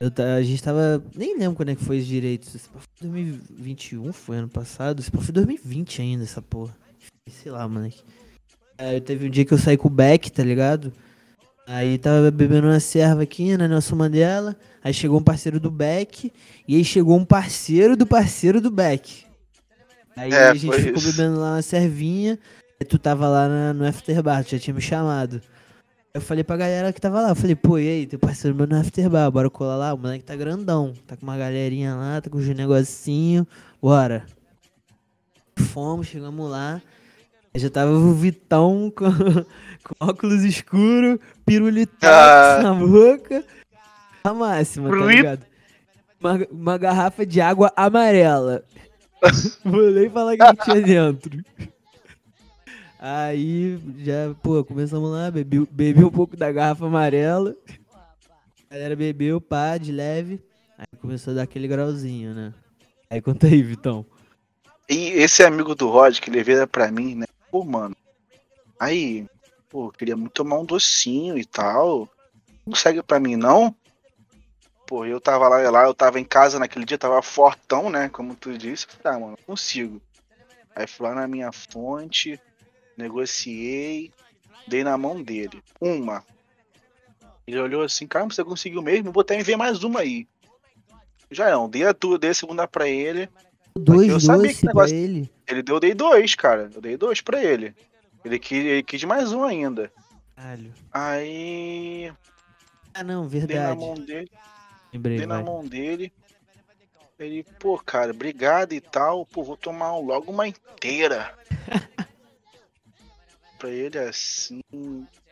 Eu, a gente tava. Nem lembro quando é que foi isso direito. Esse foi 2021, foi ano passado. Esse foi 2020 ainda, essa porra. Sei lá, moleque. Aí teve um dia que eu saí com o Beck, tá ligado? Aí tava bebendo uma serva aqui na Nelson Mandela. Aí chegou um parceiro do Beck. E aí chegou um parceiro do parceiro do Beck. Aí É, a gente ficou isso. bebendo lá uma servinha. Aí tu tava lá na- no Afterbar, tu já tinha me chamado. Eu falei pra galera que tava lá, eu falei, pô, e aí, teu parceiro meu no Afterbar, bora colar lá, o moleque tá grandão, tá com uma galerinha lá, tá com os negocinho, bora. Fomos, chegamos lá, já tava o Vitão com, com óculos escuros, pirulito Ah. na boca, a máxima, tá ligado? Uma, uma garrafa de água amarela. Vou nem falar o que que tinha dentro. Aí, já, pô, começamos lá, bebi, bebi um pouco da garrafa amarela. A galera bebeu, pá, de leve. Aí começou a dar aquele grauzinho, né? Aí conta aí, Vitão. E esse amigo do Rod que veio pra mim, né? Pô, mano. Aí, pô, queria muito tomar um docinho e tal. Não segue pra mim, não? Pô, eu tava lá, lá, eu tava em casa naquele dia, tava fortão, né? Como tu disse. Ah, mano, consigo. Aí fui lá na minha fonte, negociei, dei na mão dele. Uma. Ele olhou assim, cara, você conseguiu mesmo? Vou até enviar mais uma aí. Já é, dei a tua, dei a segunda pra ele. Dois eu sabia que pra negócio- ele. Ele deu, eu dei dois, cara. Eu dei dois pra ele. Ele quis, ele quis mais um ainda. Caralho. Aí. Ah, não, Dei na verdade. mão dele. Lembrei, Dei na vai. mão dele. Ele, pô, cara, obrigado e tal. Pô, vou tomar um- logo uma inteira. pra ele assim.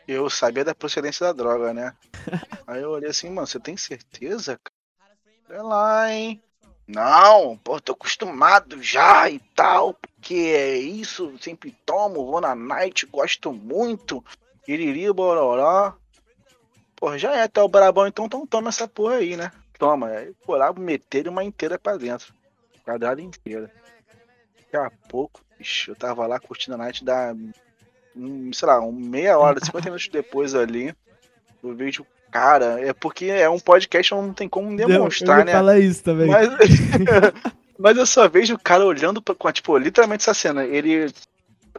Eu sabia da procedência da droga, né? Aí eu olhei assim, mano, você tem certeza, cara? Olha lá, hein? Não, pô, tô acostumado já e tal, porque é isso, sempre tomo, vou na night, gosto muito, iriri, bororó. Pô, já é, tá o brabão, então, então toma essa porra aí, né? Toma, aí foi lá, meter uma inteira pra dentro, quadrada inteira. Daqui a pouco, bicho, eu tava lá curtindo a night da, um, sei lá, um meia hora, 50 minutos depois ali, eu vejo, cara, é porque é um podcast, não tem como demonstrar, eu né? ia falar isso também. Mas, mas eu só vejo o cara olhando pra, tipo, literalmente essa cena. Ele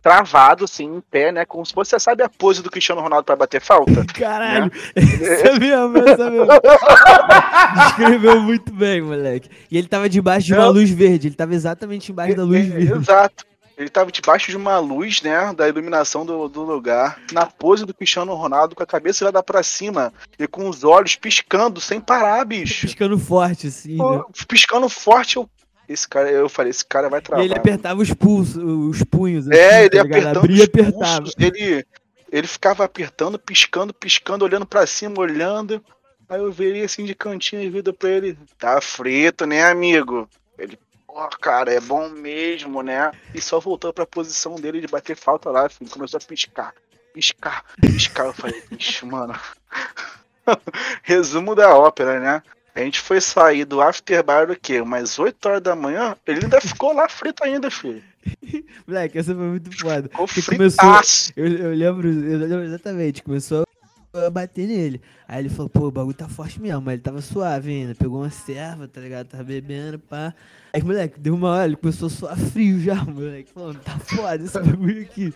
travado, assim, em pé, né? Como se você sabe a pose do Cristiano Ronaldo pra bater falta? Caralho, essa mesmo, essa mesmo. Descreveu muito bem, moleque. E ele tava debaixo de uma Não. luz verde, ele tava exatamente embaixo da luz É, verde. Exato. Ele tava debaixo de uma luz, né? Da iluminação do, do lugar. Na pose do Cristiano Ronaldo, com a cabeça virada pra cima e com os olhos piscando sem parar, bicho. Piscando forte, assim, né? Piscando forte, eu. Esse cara, eu falei, esse cara vai E travar. ele apertava os pulsos, os punhos. É, assim, ele tá apertando Abria e os apertava. pulsos, ele, ele ficava apertando, piscando, piscando, olhando pra cima, olhando. Aí eu virei assim de cantinho e vida pra ele. Tá frito, né, amigo? Ele, pô, cara, é bom mesmo, né? E só voltou pra posição dele de bater falta lá, filho. Começou a piscar, piscar, piscar. Eu falei, bicho, mano. Resumo da ópera, né? A gente foi sair do afterbar o quê? Umas 8 horas da manhã, ele ainda ficou lá frito ainda, filho. Moleque, essa foi muito foda. Ficou começou-. Eu, eu lembro, eu lembro exatamente, começou eu ia bater nele. Aí ele falou, pô, o bagulho tá forte mesmo, mas ele tava suave ainda. Pegou uma serva, tá ligado? Tava bebendo, pá. Aí, moleque, deu uma hora, ele começou a suar frio já, moleque. Falando, tá foda esse bagulho aqui.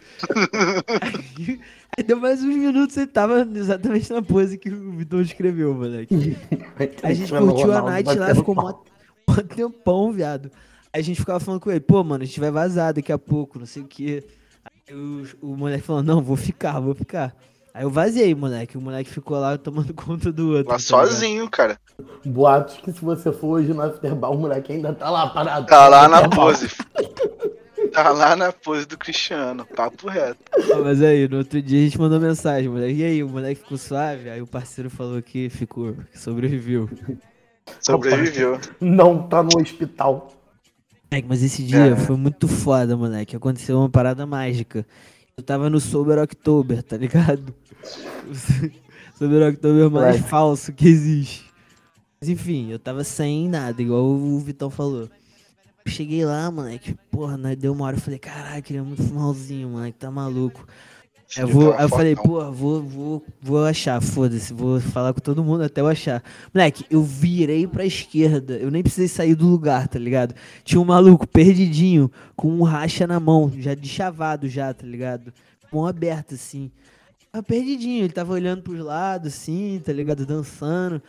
aí, aí deu mais uns minutos, ele tava exatamente na pose que o Vitor escreveu, moleque. A gente curtiu a night lá, ficou mó, mó tempão, viado. Aí a gente ficava falando com ele, pô, mano, a gente vai vazar daqui a pouco, não sei o quê. Aí o, o moleque falou, não, vou ficar, vou ficar. Aí eu vazei, moleque. O moleque ficou lá tomando conta do outro. Lá tá ligado? sozinho, cara. Boatos que se você for hoje no Afterbar, o moleque ainda tá lá parado. Tá lá na pose. Tá lá na pose do Cristiano. Papo reto. Ah, Mas aí, no outro dia a gente mandou mensagem, moleque. E aí, o moleque ficou suave? Aí o parceiro falou que ficou, que sobreviveu. Sobreviveu. Não tá no hospital. Moleque, mas esse dia É. foi muito foda, moleque. Aconteceu uma parada mágica. Eu tava no Sober October, tá ligado? O Sober October mais Moleque. falso que existe. Mas enfim, eu tava sem nada, igual o Vitão falou. Cheguei lá, moleque, porra, nós deu uma hora, eu falei, caralho, queria muito fumarzinho, moleque, tá maluco. Eu, vou, eu falei, porra, vou, vou, vou achar, foda-se, vou falar com todo mundo até eu achar. Moleque, eu virei pra esquerda, eu nem precisei sair do lugar, tá ligado? Tinha um maluco perdidinho, com um racha na mão, já de chavado já, tá ligado? Mão aberta, assim. Perdidinho, ele tava olhando pros lados, assim, tá ligado? Dançando.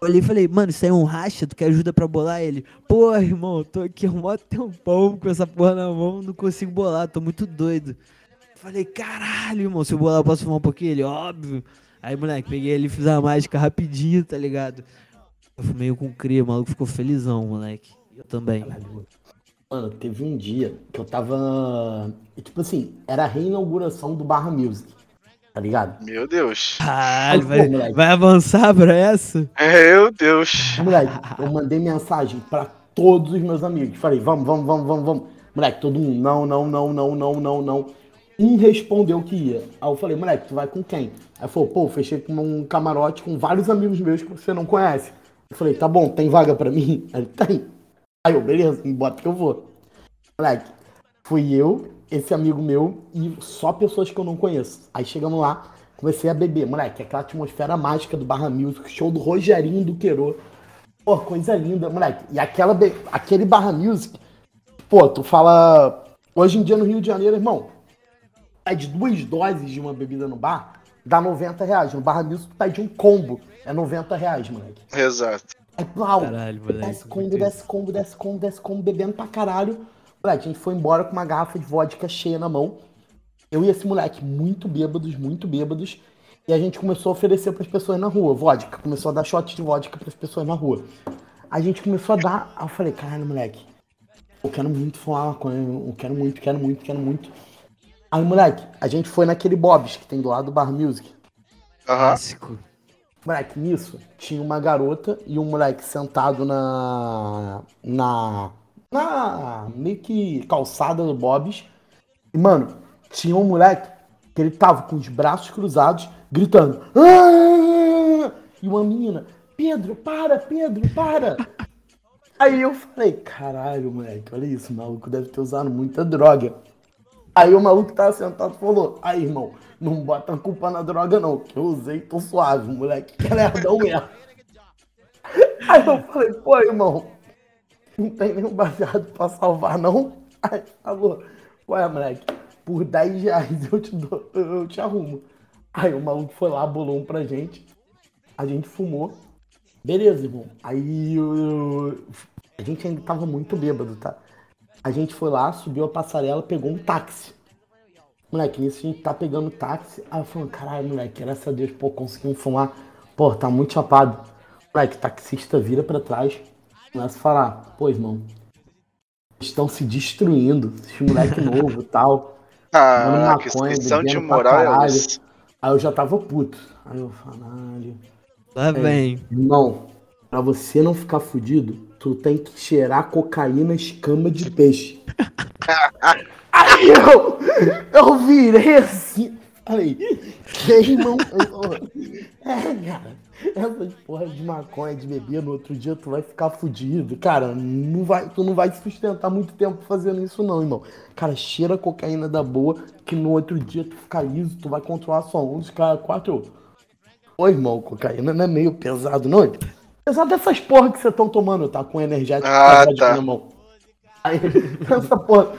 Eu olhei e falei, mano, isso aí é um racha, tu quer ajuda pra bolar ele? Porra, irmão, tô aqui há um mó tempão com essa porra na mão, não consigo bolar, tô muito doido. Falei, caralho, irmão, se eu bolar eu posso fumar um pouquinho? Ele, óbvio. Aí, moleque, peguei ele e fiz a mágica rapidinho, tá ligado? Eu fumei com cria, o maluco ficou felizão, moleque. Eu também. Mano, teve um dia que eu tava. Tipo assim, era a reinauguração do Barra Music. Tá ligado? Meu Deus. Caralho, vai, moleque. vai avançar pra essa? Meu Deus. Moleque, eu mandei mensagem pra todos os meus amigos. Falei, vamos, vamos, vamos, vamos, vamos. Moleque, todo mundo, não, não, não, não, não, não, não. Um respondeu que ia. Aí eu falei, moleque, tu vai com quem? Aí falou, pô, fechei com um camarote com vários amigos meus que você não conhece. Eu falei, tá bom, tem vaga pra mim? Aí ele, tem. Aí eu, beleza, me bota que eu vou. Moleque, fui eu, esse amigo meu e só pessoas que eu não conheço. Aí chegamos lá, comecei a beber. Moleque, aquela atmosfera mágica do Barra Music, show do Rogerinho do Queiro. Pô, coisa linda, moleque. E aquela, be- aquele Barra Music, pô, tu fala. Hoje em dia no Rio de Janeiro, irmão, pede duas doses de uma bebida no bar, dá 90 reais. No Barra Music, tu pede um combo, é 90 reais, moleque. Exato. Aí, plau, Caralho, moleque. desce combo, desce combo, desce combo, desce combo, bebendo pra caralho. Moleque, a gente foi embora com uma garrafa de vodka cheia na mão. Eu e esse moleque, muito bêbados, muito bêbados. E a gente começou a oferecer pras pessoas na rua, vodka. Começou a dar shot de vodka pras pessoas na rua. A gente começou a dar. Aí eu falei, caralho, moleque, eu quero muito fumar maconha, eu quero muito, quero muito, quero muito. Aí, moleque, a gente foi naquele Bob's que tem do lado do Bar Music. Clássico. Moleque, nisso tinha uma garota e um moleque sentado na. na. Na. meio que calçada do Bob's. E, mano, tinha um moleque que ele tava com os braços cruzados, gritando. "Ah!" E uma menina, Pedro, para, Pedro, para! Aí eu falei, caralho, moleque, olha isso, o maluco deve ter usado muita droga. Aí o maluco tava sentado falou, aí, irmão, não bota a culpa na droga não, que eu usei, tô suave, moleque, que lerdão mesmo. Aí eu falei, pô, irmão, não tem nenhum baseado pra salvar, não? Aí falou, ué, moleque, por 10 reais eu te, dou, eu te arrumo. Aí o maluco foi lá, bolou um pra gente, a gente fumou, beleza, irmão. Aí eu- a gente ainda tava muito bêbado, tá? A gente foi lá, subiu a passarela, pegou um táxi. Moleque, nisso a gente tá pegando táxi. Aí eu falei, caralho, moleque, graças a Deus, pô, conseguimos fumar. Pô, tá muito chapado. Moleque, taxista vira pra trás, começa a falar, pô, irmão, estão se destruindo, esse moleque novo e tal. Ah, maconha, que lição de moral é? Aí eu já tava puto. Aí eu, caralho. Lá vem. Irmão, pra você não ficar fudido, tu tem que cheirar cocaína escama de peixe. Aí eu, eu virei assim, falei, que irmão, eu- é, cara, essas porra de maconha, de beber, no outro dia tu vai ficar fudido. Cara, não vai, tu não vai se sustentar muito tempo fazendo isso não, irmão. Cara, cheira cocaína da boa, que no outro dia tu fica liso, tu vai controlar sua onda, os caras quatro, Ô, irmão, cocaína não é meio pesado, não? Pesado dessas porra que você estão tomando, tá? Com energético Ah, tá. na mão. Aí, essa porra,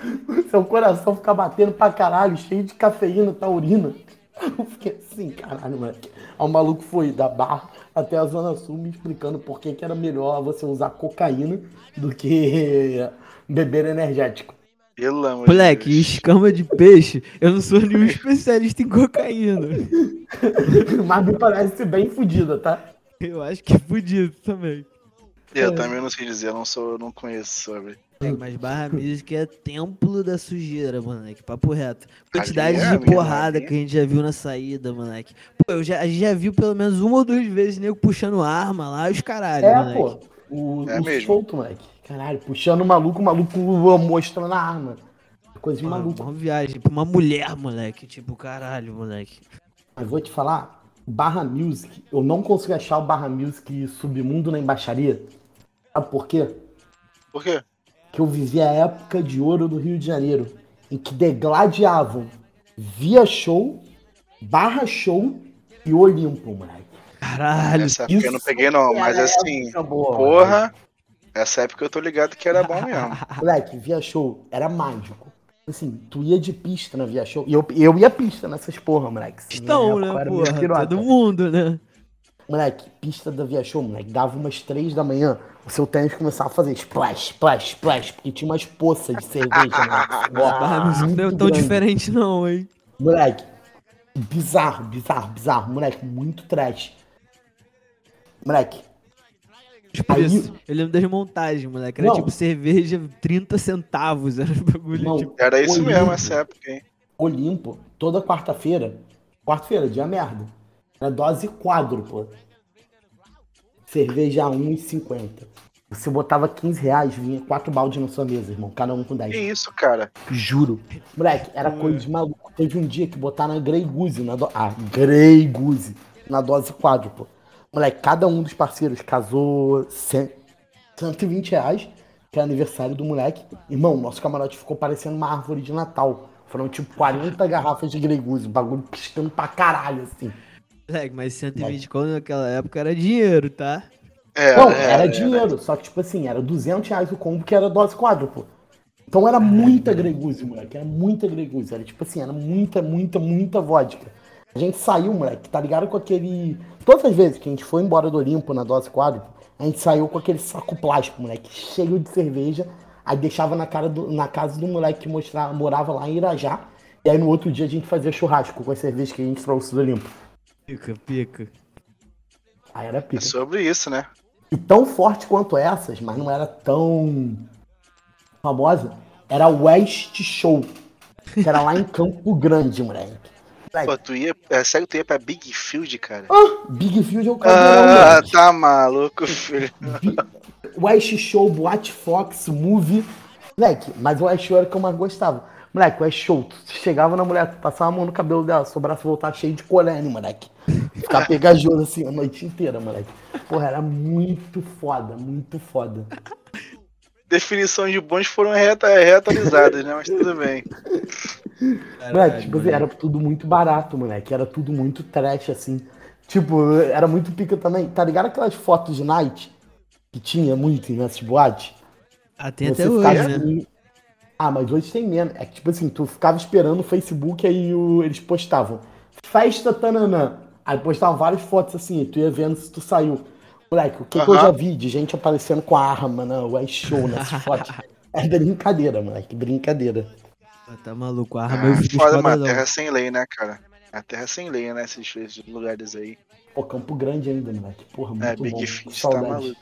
seu coração fica batendo pra caralho, cheio de cafeína, taurina. Eu fiquei assim, caralho, moleque. Aí o maluco foi da Barra até a Zona Sul me explicando por que, que era melhor você usar cocaína do que beber energético. Pelo amor Moleque, Deus. escama de peixe, eu não sou nenhum especialista em cocaína. Mas me parece bem fodida, tá? Eu acho que é fudido também. Eu também não sei dizer, eu não sou, eu não conheço sobre. É, mas Barra Music é templo da sujeira, moleque. Papo reto. Quantidade é, de porrada que a gente já viu na saída, moleque. Pô, eu já, a gente já viu pelo menos uma ou duas vezes nego puxando arma lá, os caralho, É, moleque. pô. O, É o mesmo. solto, moleque. Caralho, puxando o maluco, o maluco mostrando a arma. Coisa de Uma, maluco. uma viagem pra uma mulher, moleque. Tipo, caralho, moleque. Mas vou te falar, Barra Music, eu não consigo achar o Barra Music submundo na embaixaria. Sabe por quê? Por quê? Que eu vivi a época de ouro do Rio de Janeiro, em que degladiavam Via Show, Barra Show e Olimpo, moleque. Caralho. Essa época eu não peguei não, mas assim, boa, porra, essa época eu tô ligado que era bom mesmo. Moleque, Via Show era mágico. Assim, tu ia de pista na Via Show. E eu, eu ia pista nessas porra, moleque. Assim, Estão, né, porra? Todo mundo, né? Moleque, pista da Via Show, moleque, dava umas três da manhã, o seu tênis começava a fazer splash, splash, splash, porque tinha umas poças de cerveja, moleque. Barra Music não é Muito tão grande. diferente, não, hein? Moleque, bizarro, bizarro, bizarro, moleque, muito trash. Moleque, Tipo Aí- isso. Eu lembro das montagens, moleque. Era Não. tipo cerveja 30 centavos. Era um bagulho Não. tipo. Era isso Olimpo. mesmo essa época, hein? Olimpo, toda quarta-feira, quarta-feira, dia merda, era dose quádrupla. Cerveja a 1,50. Você botava 15 reais, vinha quatro baldes na sua mesa, irmão, cada um com 10. Que isso, cara? Juro. Moleque, era coisa de maluco. Teve um dia que botaram a Grey Goose na do... Ah, Grey Goose na dose quádrupla. Moleque, cada um dos parceiros casou 100, 120 reais, que é aniversário do moleque. Irmão, nosso camarote ficou parecendo uma árvore de Natal. Foram tipo 40 garrafas de Grey Goose, o bagulho piscando pra caralho, assim. Moleque, mas 120 conto naquela época era dinheiro, tá? É, Não, é, era é, dinheiro, só que tipo assim, era 200 reais o combo que era dose quádrupla. Então era muita Grey Goose, moleque, era muita Grey Goose, era tipo assim, era muita, muita, muita vodka. A gente saiu, moleque, tá ligado com aquele... Todas as vezes que a gente foi embora do Olimpo na dose quádrupla, a gente saiu com aquele saco plástico, moleque, cheio de cerveja, aí deixava na, cara do- na casa do moleque que mostrava, morava lá em Irajá, e aí no outro dia a gente fazia churrasco com as cervejas que a gente trouxe do Olimpo. Pica, pica. Aí era É pica. sobre isso, né? E tão forte quanto essas, mas não era tão famosa, era a West Show. Que era lá em Campo Grande, moleque. Pô, tu ia. É sério que tu ia pra Big Field, cara? Ah, Big Field é o Ah, caldeirão, moleque. tá maluco, filho. West Show, Boate Fox, Movie. Moleque, mas o West Show era o que eu mais gostava. Moleque, o West Show, tu chegava na mulher, tu passava a mão no cabelo dela, seu braço voltar cheio de colene, moleque. Ficar pegajoso assim a noite inteira, moleque. Porra, era muito foda, muito foda. Definições de bons foram reta, reatualizadas, né? Mas tudo bem. Moleque, tipo assim, era tudo muito barato, moleque. Era tudo muito trash, assim. Tipo, era muito pica também. Tá ligado aquelas fotos de night que tinha muito nessas boates? Ah, tem Você até hoje, ficava né? Ah, mas hoje tem menos. É que, tipo assim, tu ficava esperando o Facebook aí o- eles postavam. Festa tananã. Aí postavam várias fotos assim, e tu ia vendo se tu saiu. Moleque, o que, que eu já vi de gente aparecendo com a arma, né? O show nessas fotos. É brincadeira, moleque. Brincadeira. Ah, Tá maluco, a arma Ah, fico foda, mano. esquadradão. Terra sem lei, né, cara? A terra sem lei, né? Esses, esses lugares aí. Pô, Campo Grande ainda, moleque. Porra, muito É, bom. Big Fish, tá maluco.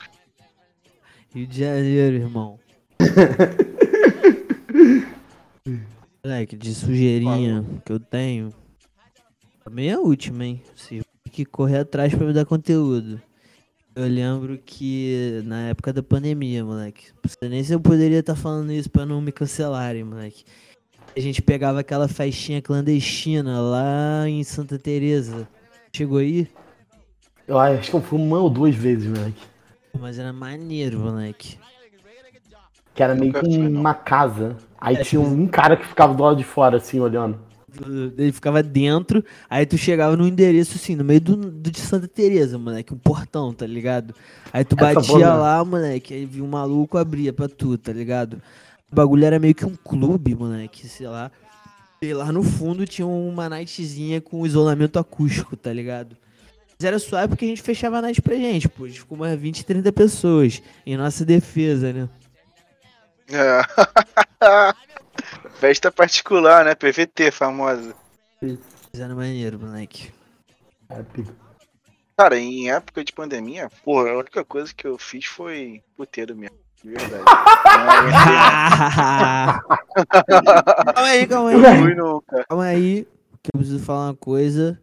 Rio de Janeiro, irmão. Moleque, de sujeirinha que eu tenho. Também é a última, hein? Se tem que correr atrás pra me dar conteúdo. Eu lembro que na época da pandemia, moleque. Não sei nem se eu poderia estar falando isso pra não me cancelarem, moleque. A gente pegava aquela festinha clandestina lá em Santa Teresa. Chegou aí? Eu acho que eu fui uma ou duas vezes, moleque. Mas era maneiro, moleque. Que era meio que uma casa. Aí É, tinha um cara que ficava do lado de fora, assim, olhando. Ele ficava dentro, aí tu chegava no endereço assim, no meio do, do de Santa Teresa, moleque, um portão, tá ligado? Aí tu Essa batia porra. lá, moleque, aí viu um maluco, abria pra tu, tá ligado? O bagulho era meio que um clube, moleque, sei lá. E lá no fundo tinha uma nightzinha com isolamento acústico, tá ligado? Mas era suave porque a gente fechava a night pra gente, pô. A gente ficou umas 20, 30 pessoas em nossa defesa, né? É. Festa particular, né? PVT famosa. Era maneiro, moleque. Cara, em época de pandemia, porra, a única coisa que eu fiz foi puteiro mesmo. De verdade. Calma aí, calma aí. fui nunca. Calma aí, que eu preciso falar uma coisa.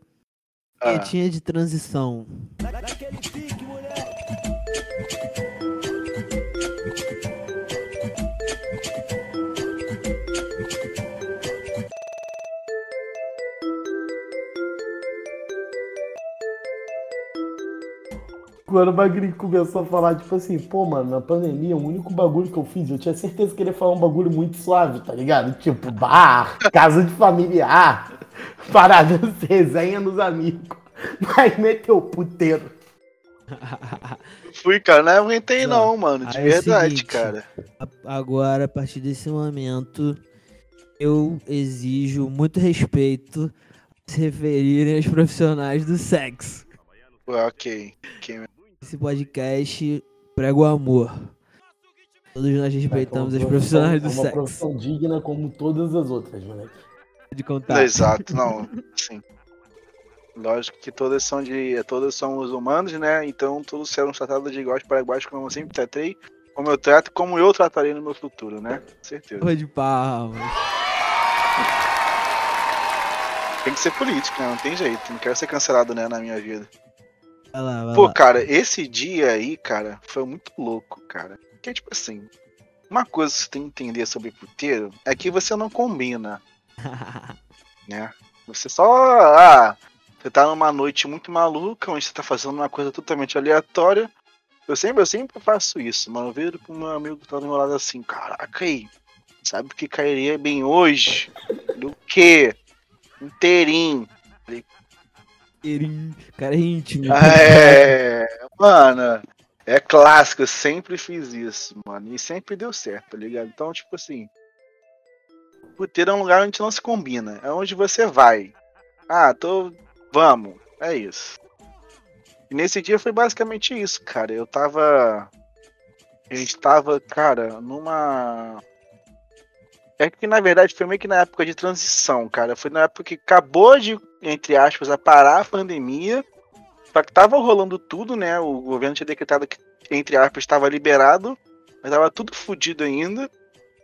Ah, Vinhetinha de transição. Quando o Magrinho começou a falar, tipo assim, pô, mano, na pandemia, o único bagulho que eu fiz, eu tinha certeza que ele ia falar um bagulho muito suave, tá ligado? Tipo, bar, casa de familiar, parada, resenha nos amigos. Mas meteu puteiro. fui, cara. Não aguentei Não. não, mano. De é verdade, seguinte, cara. Agora, a partir desse momento, eu exijo muito respeito a se referirem aos profissionais do sexo. Ok. ok. Esse podcast prega o amor. Todos nós respeitamos É os uma profissionais do É uma sexo. profissão digna como todas as outras, moleque. De contar. Exato, não. Sim. Lógico que todas são de. Todas somos humanos, né? Então todos serão tratados de iguais para iguais, como eu sempre tratei, como eu trato, como eu tratarei no meu futuro, né? Com certeza. Porra de palmas. Tem que ser político, né? Não tem jeito. Não quero ser cancelado, né, na minha vida. Vai lá, vai Pô, lá. cara, esse dia aí, cara, foi muito louco, cara. Porque, tipo assim, uma coisa que você tem que entender sobre puteiro é que você não combina, né? Você só. Ah, você tá numa noite muito maluca, onde você tá fazendo uma coisa totalmente aleatória. Eu sempre, eu sempre faço isso, mano. Eu viro pro meu amigo que tá do meu lado assim, caraca aí, sabe o que cairia bem hoje? Do quê? Inteirinho. Cara é íntimo. É, mano, é clássico, eu sempre fiz isso, mano, e sempre deu certo, tá ligado? Então, tipo assim, puteiro é um lugar onde não se combina, é onde você vai. Ah, tô, vamos, é isso. E nesse dia foi basicamente isso, cara. Eu tava, a gente tava, cara, numa é que na verdade foi meio que na época de transição, cara. Foi na época que acabou de, entre aspas, a parar a pandemia. Só que tava rolando tudo, né? O governo tinha decretado que, entre aspas, estava liberado. Mas tava tudo fodido ainda.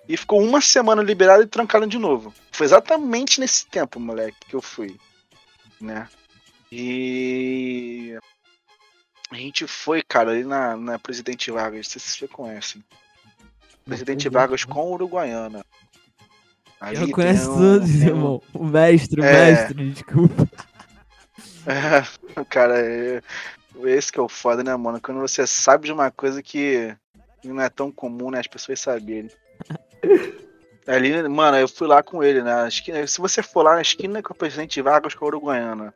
E ficou uma semana liberado e trancaram de novo. Foi exatamente nesse tempo, moleque, que eu fui. Né? E. A gente foi, cara, ali na, na Presidente Vargas. Não sei se vocês conhecem. Presidente Vargas com Uruguaiana. Ali Eu conheço um- todos, tem um- irmão. O mestre, o É. mestre, desculpa. É, cara, é, esse que é o foda, né, mano? Quando você sabe de uma coisa que não é tão comum, né, as pessoas saberem. Ali, mano, eu fui lá com ele, né? na esquina- se você for lá na esquina com o presidente Vargas com a Uruguaiana,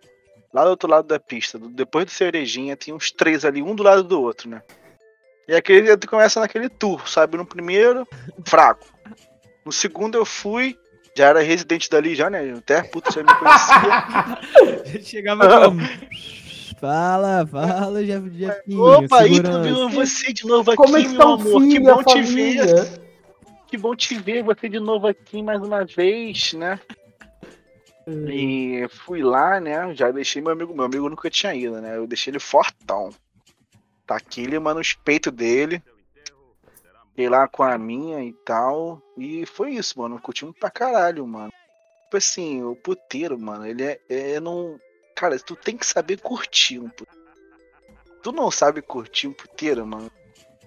lá do outro lado da pista, depois do Cerejinha, tem uns três ali, um do lado do outro, né? E aquele tu começa naquele tour, sabe? No primeiro, fraco. No segundo eu fui, já era residente dali já, né? Até puta já me conhecia. Chegava como? Fala, fala, já Jefinho. Opa, vendo você de novo aqui, Como é que meu tá amor. que filho, bom a te ver. família? Que bom te ver você de novo aqui mais uma vez, né? E fui lá, né? Já deixei meu amigo. Meu amigo nunca tinha ido, né? Eu deixei ele fortão. Tá aqui, ele mano os peitos dele. Fiquei lá com a minha e tal. E foi isso, mano. Curtimos pra caralho, mano. Tipo assim, o puteiro, mano, ele é, é não. Cara, tu tem que saber curtir um puteiro. Tu não sabe curtir um puteiro, mano.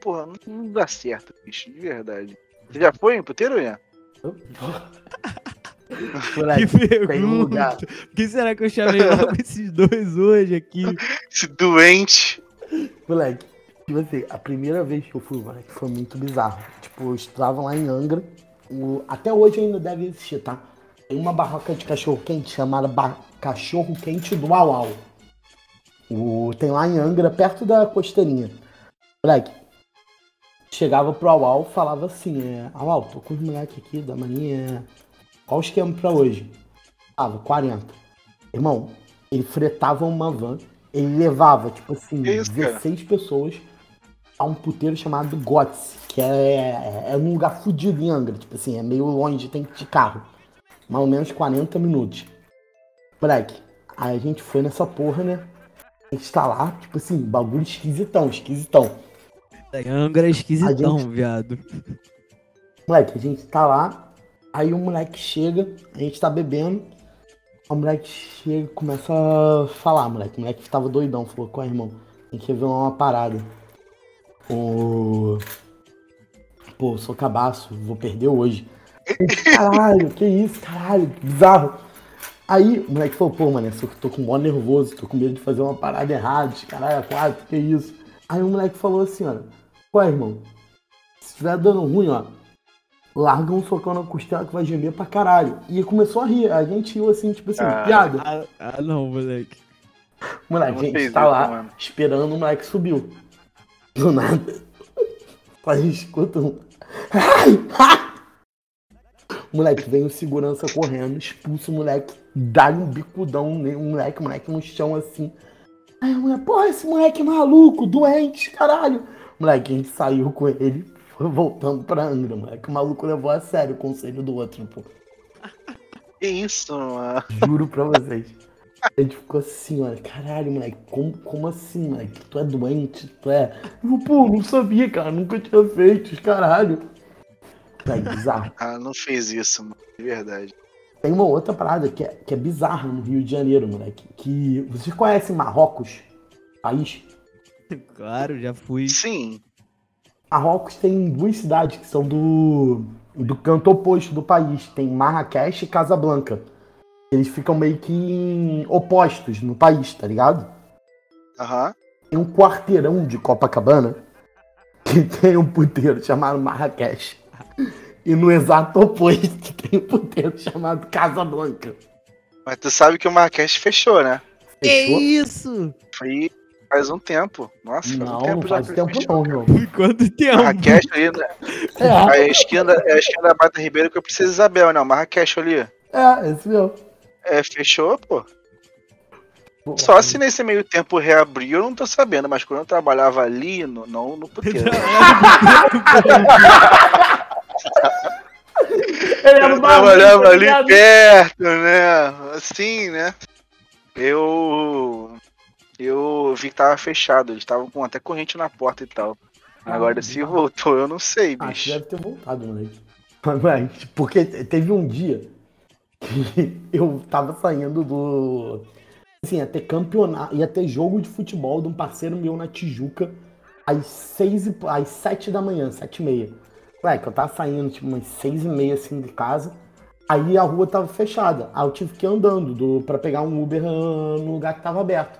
Porra, não, não dá certo, bicho, de verdade. Você já foi em puteiro, Ian? Moleque, Que pergunta. Por que será que eu chamei logo esses dois hoje aqui? Esse doente. Moleque, tipo assim, a primeira vez que eu fui, moleque, foi muito bizarro. Tipo, eu estava lá em Angra. o- Até hoje ainda deve existir, tá? Tem uma barraca de cachorro quente chamada ba- Cachorro Quente do Au Au. O, tem lá em Angra, perto da costeirinha. Moleque, chegava pro Au Au, falava assim, é, Au Au, tô com os moleques aqui da mania, qual o esquema pra hoje? Tava, 40. Irmão, ele fretava uma van, ele levava, tipo assim, isso, cara? 16 pessoas a um puteiro chamado Gotts, que é, é um lugar fudido em Angra, tipo assim, é meio longe, tem que ir de carro. Mais ou menos 40 minutos. Moleque, aí a gente foi nessa porra, né? A gente tá lá, tipo assim, bagulho esquisitão, esquisitão. Angra é esquisitão, A gente- viado. Moleque, a gente tá lá, aí o moleque chega, a gente tá bebendo, o moleque chega e começa a falar, moleque. O moleque tava doidão, falou, qual é, irmão? Tem que revelar uma parada. O. Pô, eu sou cabaço, vou perder hoje. Caralho, que isso, caralho, que bizarro. Aí o moleque falou, pô, mano, eu tô com mó nervoso, tô com medo de fazer uma parada errada, caralho, quatro, que isso. Aí o moleque falou assim, ó, qual é, irmão? Se estiver dando ruim, ó, larga um socão na costela que vai gemer pra caralho. E começou a rir. A gente riu assim, tipo assim, Ah. piada. Ah, ah, não, moleque. Moleque, a gente tá isso, lá mano. esperando o moleque subiu. Do nada. A gente escuta um. Ai, ai. Moleque, vem o segurança correndo, expulsa o moleque, dá um bicudão um moleque, moleque no chão assim. Aí a mulher, porra, esse moleque é maluco, doente, caralho. Moleque, a gente saiu com ele, foi voltando pra Angra, moleque. O maluco levou a sério o conselho do outro, pô. Que isso, mano? Juro pra vocês. A gente ficou assim, olha, caralho, moleque, como, como assim, moleque? Tu é doente? Tu é. Eu, Pô, não sabia, cara, nunca tinha feito, caralho. É bizarro. Ah, não fez isso, mano. De verdade. Tem uma outra parada que é, que é bizarra no Rio de Janeiro, moleque. Que. Vocês conhecem Marrocos? País? Claro, já fui. Sim. Marrocos tem duas cidades que são do, do canto oposto do país. Tem Marrakech e Casablanca. Eles ficam meio que opostos no país, tá ligado? Aham. Tem um quarteirão de Copacabana que tem um puteiro chamado Marrakech. E no exato oposto tem um puteiro chamado Casablanca. Mas tu sabe que o Marrakech fechou, né? Que Fechou? isso? Foi faz um tempo. Nossa, faz um Não, tempo não já faz que tempo fechou. não, meu. Quanto tempo? Marrakech ali, né? É, A esquina, é a esquina da Bata Ribeiro que eu preciso Isabel, né? O Marrakech ali. é, esse meu. É, fechou, pô. Só se nesse meio tempo reabriu, eu não tô sabendo, mas quando eu trabalhava ali, no, não no puteiro. Ele era Eu trabalhava ali tá ligado? perto, né? Assim, né? Eu. Eu vi que tava fechado, eles estavam com até corrente na porta e tal. Agora, se voltou, eu não sei, Acho que bicho. deve ter voltado, moleque. Mas, porque teve um dia que eu tava saindo do. Assim, ia ter campeonato, ia ter jogo de futebol de um parceiro meu na Tijuca às seis e, às sete da manhã, sete e meia. Moleque, eu tava saindo tipo umas seis e meia assim de casa. Aí a rua tava fechada. Aí eu tive que ir andando do, pra pegar um Uber no lugar que tava aberto.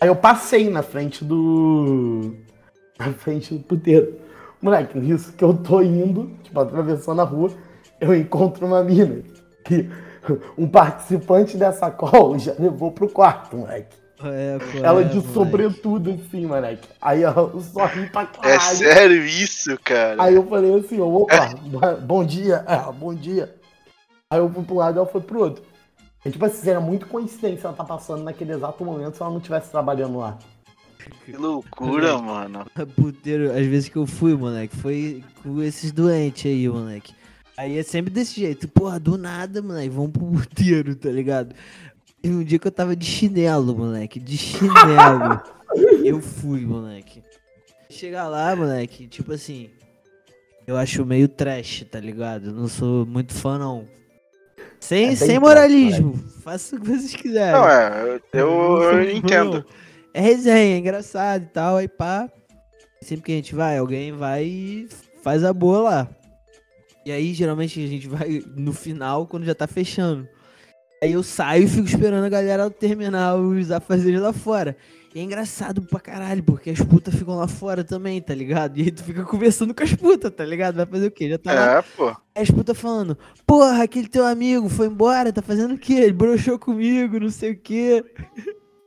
Aí eu passei na frente do. Na frente do puteiro. Moleque, nisso que eu tô indo, tipo, atravessando a rua, eu encontro uma mina que um participante dessa call já levou pro quarto, moleque. É, pô, Ela é, de moleque. sobretudo, assim, moleque. Aí eu só ri pra É caralho. sério isso, cara? Aí eu falei assim, ó, opa, bom dia, é, bom dia. Aí eu fui pro lado e ela foi pro outro. E, tipo assim, era muito coincidência ela tá passando naquele exato momento se ela não estivesse trabalhando lá. Que loucura, mano. Puteiro, às vezes que eu fui, moleque, foi com esses doentes aí, moleque. Aí é sempre desse jeito, porra, do nada, moleque, vamos pro puteiro, tá ligado? E um dia que eu tava de chinelo, moleque, de chinelo. eu fui, moleque. Chegar lá, moleque, tipo assim, eu acho meio trash, tá ligado? Eu não sou muito fã, não. Sem, É sem moralismo, faça o que vocês quiserem. Não, é, eu, eu, eu entendo. É resenha, é engraçado e tal, aí pá. Sempre que a gente vai, alguém vai e faz a boa lá. E aí, geralmente, a gente vai no final, quando já tá fechando. Aí eu saio e fico esperando a galera terminar os afazeres lá fora. E é engraçado pra caralho, porque as putas ficam lá fora também, tá ligado? E aí tu fica conversando com as putas, tá ligado? Vai fazer o quê? Já tá lá. É, pô. Aí as putas falando, porra, aquele teu amigo foi embora, tá fazendo o quê? Ele broxou comigo, não sei o quê.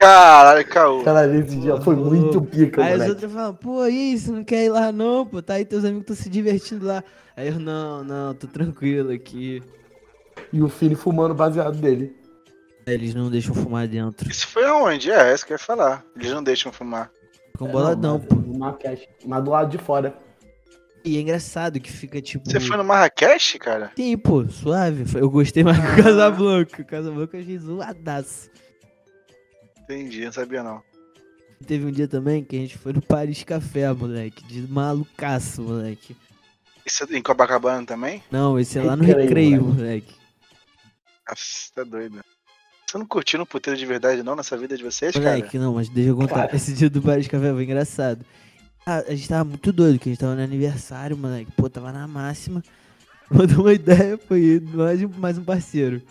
Caralho, caô. Cara, esse dia foi muito pica, Aí moleque. outras falam, pô, você não quer ir lá não, pô? Tá aí, teus amigos estão se divertindo lá. Aí eu, não, não, tô tranquilo aqui. E o filho fumando baseado dele. Eles não deixam fumar dentro. Isso foi aonde? É, é isso que eu ia falar. Eles não deixam fumar. Ficam boladão, mas, pô. Uma caixa. Mas do lado de fora. E é engraçado que fica tipo. Você foi no Marrakech, cara? Sim, pô, suave. Eu gostei mais Ah. do Casablanca. O Casablanca eu achei zoadaço. Entendi, não sabia não. Teve um dia também que a gente foi no Paris Café, moleque. De malucaço, moleque. Isso é em Copacabana também? Não, esse é lá no Recreio, recreio, moleque. moleque. Nossa, tá doido. Você não curtiu no puteiro de verdade não nessa vida de vocês, cara? Moleque, não, mas deixa eu contar. Claro. Esse dia do Paris Café foi engraçado. Ah, a gente tava muito doido, que a gente tava no aniversário, moleque. Pô, tava na máxima. Mandou uma ideia, foi mais um, mais um parceiro.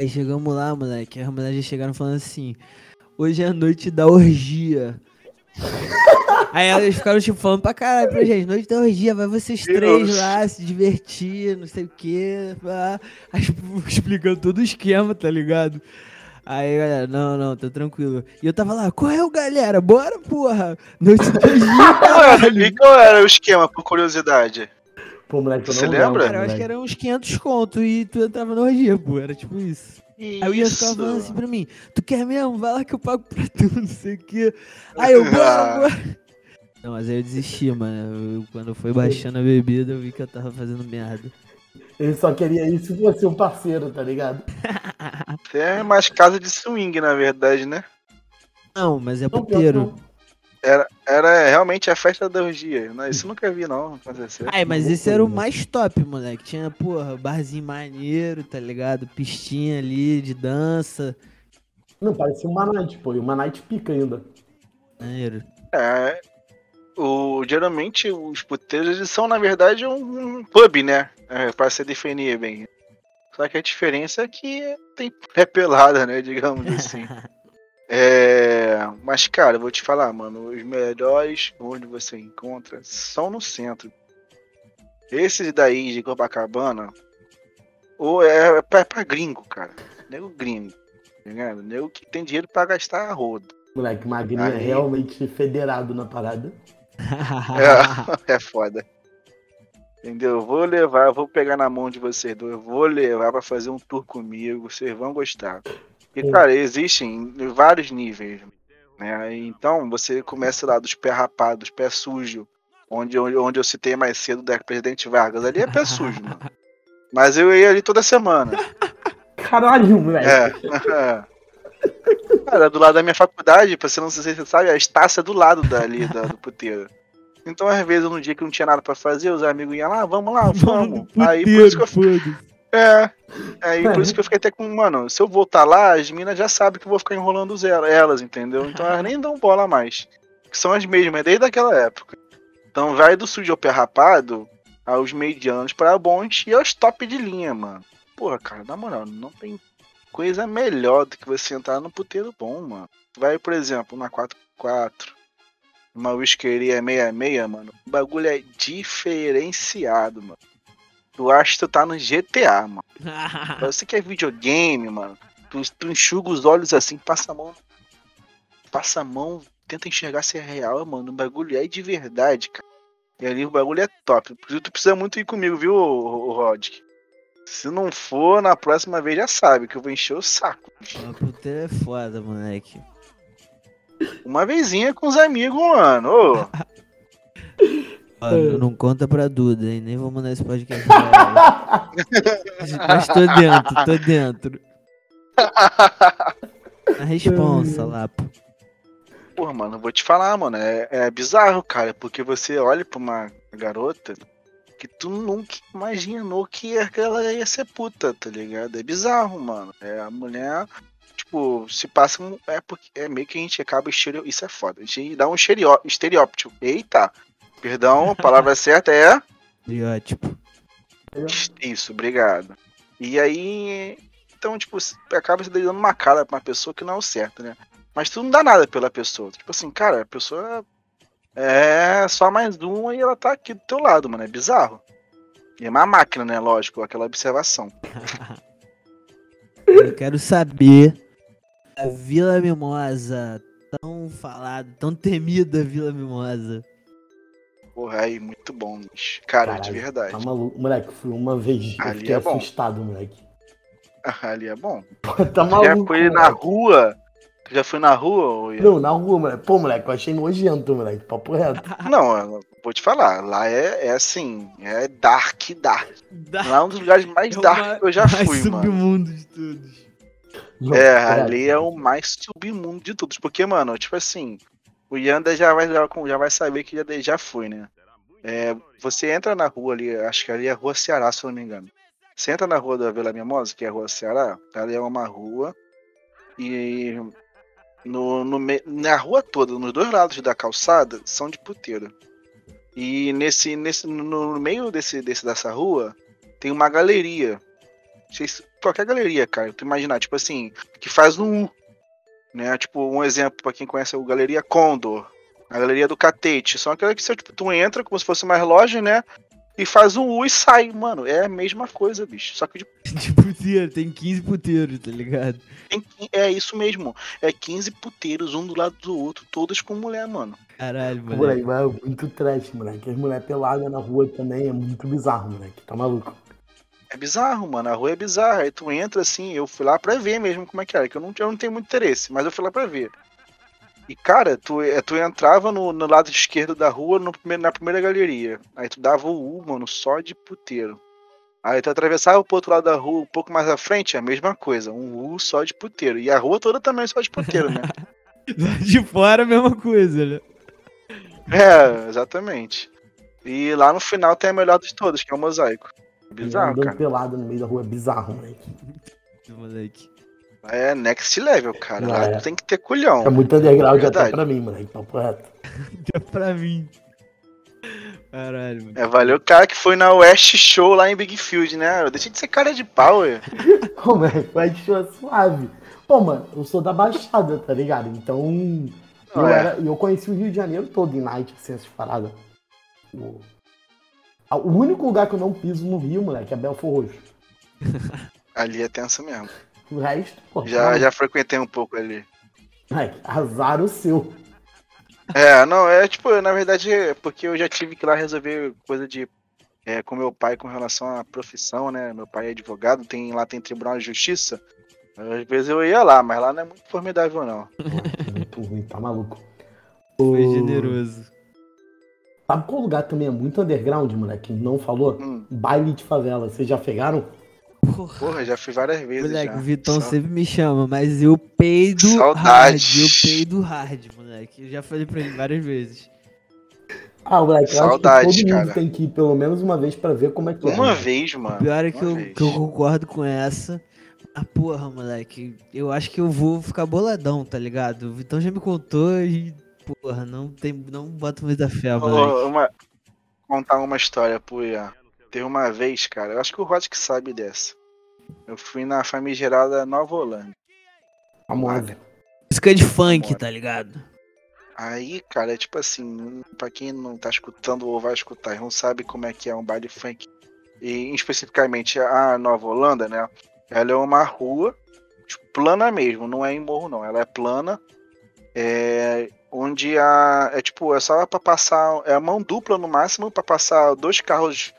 Aí chegamos lá, moleque. As mulheres chegaram falando assim: Hoje é a noite da orgia. Aí elas ficaram tipo falando pra caralho pra gente, noite da orgia, vai vocês três lá se divertir, não sei o que, explicando todo o esquema, tá ligado? Aí, galera, não, não, tá tranquilo. E eu tava lá, qual é galera? Bora, porra! Noite da orgia, E caralho! qual era o esquema, por curiosidade? Pô, moleque, eu Você não lembra? Cara, eu acho que era uns 500 conto e tu entrava na orgia, pô, era tipo isso. Aí o Ian ficava falando assim Isso. pra mim, tu quer mesmo? Vai lá que eu pago pra tu, não sei o quê. Aí eu, bora, bora. Não, mas aí eu desisti, mano. Eu- quando eu fui baixando a bebida, eu vi que eu tava fazendo merda. Ele só queria isso se fosse um parceiro, tá ligado? É mais casa de swing, na verdade, né? Não, mas é puteiro. não. Era, era realmente a festa da orgia. Não, isso eu nunca vi, não, acontecer. Ai, mas esse era o né? mais top, moleque. Tinha, porra, barzinho maneiro, tá ligado? Pistinha ali de dança. Não, parecia uma night, pô. E uma night pica ainda. Maneiro. É. O, geralmente os puteiros eles são, na verdade, um, um pub, né? É, pra se definir bem. Só que a diferença é que tem é pelada, né? Digamos assim. É, mas, cara, eu vou te falar, mano, os melhores onde você encontra são no centro. Esses daí de Copacabana, ou é, é pra, é pra gringo, cara. Nego gringo. Tá ligado? Nego que tem dinheiro pra gastar a roda. Moleque, magrinho é realmente federado na parada. É, é foda. Entendeu? Eu vou levar, eu vou pegar na mão de vocês dois, eu vou levar pra fazer um tour comigo, vocês vão gostar. E, Sim. cara, existem vários níveis, né? Então, você começa lá dos pés rapados, pé sujo, onde, onde, onde eu citei mais cedo da Presidente Vargas, ali é pé sujo, mano. Mas eu ia ali toda semana. Caralho, moleque. É. Cara, do lado da minha faculdade, pra você não sei se você sabe, a Estácia é do lado dali da, do puteiro. Então, às vezes, no dia que não tinha nada pra fazer, os amigos iam lá, vamos lá, vamos. Aí por isso que eu foda É. Aí por isso que eu fiquei até com, mano, se eu voltar lá, as minas já sabem que eu vou ficar enrolando elas, entendeu? Então elas nem dão bola mais. Que são as mesmas, desde aquela época. Então vai do sujo ao pé rapado, aos medianos para bons e aos top de linha, mano. Porra, cara, na moral, não tem coisa melhor do que você entrar no puteiro bom, mano. Vai, por exemplo, na 4x4, uma whiskeria 66, mano. O bagulho é diferenciado, mano. Tu acha que tu tá no GTA, mano. Você que é videogame, mano. Tu, tu enxuga os olhos assim, passa a mão. Passa a mão, tenta enxergar se é real, mano. O bagulho é de verdade, cara. E ali o bagulho é top. Tu precisa muito ir comigo, viu, Rod? Se não for, na próxima vez já sabe que eu vou encher o saco. Uma puteira é foda, moleque. Uma vezinha com os amigos, mano. Ô, Ó, não- conta pra Duda, hein? Nem vou mandar esse podcast pra ela. Mas tô dentro, tô dentro. A responsa lá, pô. Porra, mano, eu vou te falar, mano. É, é bizarro, cara. Porque você olha pra uma garota que tu nunca imaginou que ela ia ser puta, tá ligado? É bizarro, mano. É a mulher, tipo, se passa um. É, porque, é meio que a gente acaba estereo... Isso é foda. A gente dá um estereó... estereótipo. Eita! Perdão, a palavra certa é. Estereótipo. Isso, obrigado. E aí então, tipo, acaba se dando uma cara pra uma pessoa que não é o certo, né? Mas tu não dá nada pela pessoa. Tipo assim, cara, a pessoa é só mais uma e ela tá aqui do teu lado, mano. É bizarro. E é uma máquina, né? Lógico, aquela observação. Eu quero saber a Vila Mimosa, tão falada, tão temida Vila Mimosa. Porra, aí, muito bom, bicho. Cara, de Caralho, verdade. Tá maluco. Moleque, fui uma vez. Eu Ali fiquei é bom. assustado, moleque. Ali é bom. Pô, tá maluco. já foi na rua? Tu já foi na rua? ô Ian? Não, na rua, moleque. Pô, moleque, eu achei nojento, moleque. Papo reto. Não, vou te falar. Lá é, é assim, é dark, dark. Lá é um dos lugares mais É dark que eu já mais fui, mano. submundo de todos. Não, É, ali é o mais submundo de todos. Porque, mano, tipo assim, o Yanda já vai, já vai saber que já, já foi, né? É, você entra na rua ali, acho que ali é a Rua Ceará, se eu não me engano. Você entra na rua da Vila Mimosa, que é a Rua Ceará, ali é uma rua. E no, no, na rua toda, nos dois lados da calçada, são de puteiro. E nesse, nesse, no, meio desse, desse, dessa rua, tem uma galeria. Qualquer galeria, cara. Tu imaginar, tipo assim, que faz um U. Né? Tipo, um exemplo pra quem conhece o Galeria Condor. A galeria do Catete. São aquelas que você, tipo, tu entra como se fosse mais loja, né? E faz um U e sai. Mano, é a mesma coisa, bicho. Só que de De puteiro, tem 15 puteiros, tá ligado? tem- é isso mesmo. É 15 puteiros, um do lado do outro, todas com mulher, mano. Caralho, Moleque, moleque. mas é muito trash, moleque. As mulheres peladas na rua também é muito bizarro, moleque. Tá maluco? É bizarro, mano. A rua é bizarra. Aí tu entra assim, eu fui lá pra ver mesmo como é que era, que eu não, eu não tenho muito interesse, mas eu fui lá pra ver. E, cara, tu, é, tu entrava no, no lado esquerdo da rua, no primeiro, na primeira galeria. Aí tu dava o U, mano, só de puteiro. Aí tu atravessava pro outro lado da rua, um pouco mais à frente, a mesma coisa. Um U só de puteiro. E a rua toda também só de puteiro, né? De fora a mesma coisa, né? é, exatamente. E lá no final tem a melhor de todas, que é o mosaico. Bizarro, Andando cara. pelado no meio da rua é bizarro, moleque. Moleque. É next level, cara. Lá É. tu tem que ter culhão. É muito underground até Verdade. pra mim, moleque. Papo reto. Deu pra mim. Caralho, mano. É, valeu o cara que foi na West Show lá em Big Field, né? Deixa de ser cara de pau, ué. Pô, moleque, vai show suave. Pô, mano, eu sou da Baixada, tá ligado? Então. Não eu, é. era, eu conheci o Rio de Janeiro todo em night, assim, essas paradas. O único lugar que eu não piso no Rio, moleque, é Belfor Roxo. Ali é tenso mesmo. O resto, pô. Já, tá, já frequentei um pouco ali. moleque, azar o seu. É, não, é tipo, na verdade, é porque eu já tive que ir lá resolver coisa de. É, com meu pai com relação à profissão, né? Meu pai é advogado, tem, lá tem tribunal de justiça. Às vezes eu ia lá, mas lá não é muito formidável, não. Pô, muito ruim, tá maluco. Foi generoso. Sabe qual lugar também é muito underground, moleque? Não falou? Hum, Baile de favela. Vocês já pegaram? Porra. porra, já fui várias vezes. Moleque, já. o Vitão Só- sempre me chama, mas eu peido Saudade. hard. Eu peido hard, moleque. Eu já falei pra ele várias vezes. Ah, moleque, eu Saudade, acho que todo mundo cara. tem que ir pelo menos uma vez pra ver como é que é. Uma vez, O mano. pior é que uma eu, que eu concordo com essa. Ah, porra, moleque. Eu acho que eu vou ficar boladão, tá ligado? O Vitão já me contou e. Porra, não tem. Não boto muita fé, moleque. uma, contar uma história pro Ian. Teve uma vez, cara, eu acho que o Rod que sabe dessa. Eu fui na famigerada Nova Holanda. Famosa. Música de funk, Bora. tá ligado? Aí, cara, é tipo assim, pra quem não tá escutando ou vai escutar e não sabe como é que é um baile funk, e especificamente a Nova Holanda, né? Ela é uma rua tipo, plana mesmo, não é em morro não, ela é plana, é, onde a é tipo é só pra passar é a mão dupla no máximo pra passar dois carros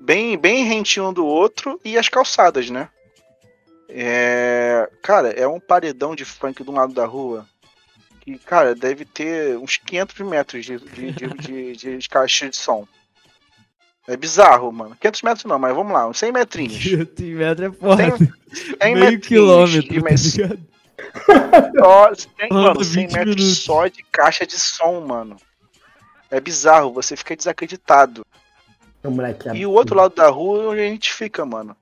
bem bem rentinho um do outro e as calçadas, né? É, cara, é um paredão de funk um lado da rua que, cara, deve ter uns 500 metros de, de, de, de, de, caixa de som. É bizarro, mano. 500 metros não, mas vamos lá, uns 100 metrinhos. Tem metro é foda. Tem, 100 Meio metrinhos quilômetro, de- tá? Só, tem, mano, 100 20 metros minutos. só de caixa de som, mano. É bizarro, você fica desacreditado. É, moleque, E o outro lado da rua é onde a gente fica, mano.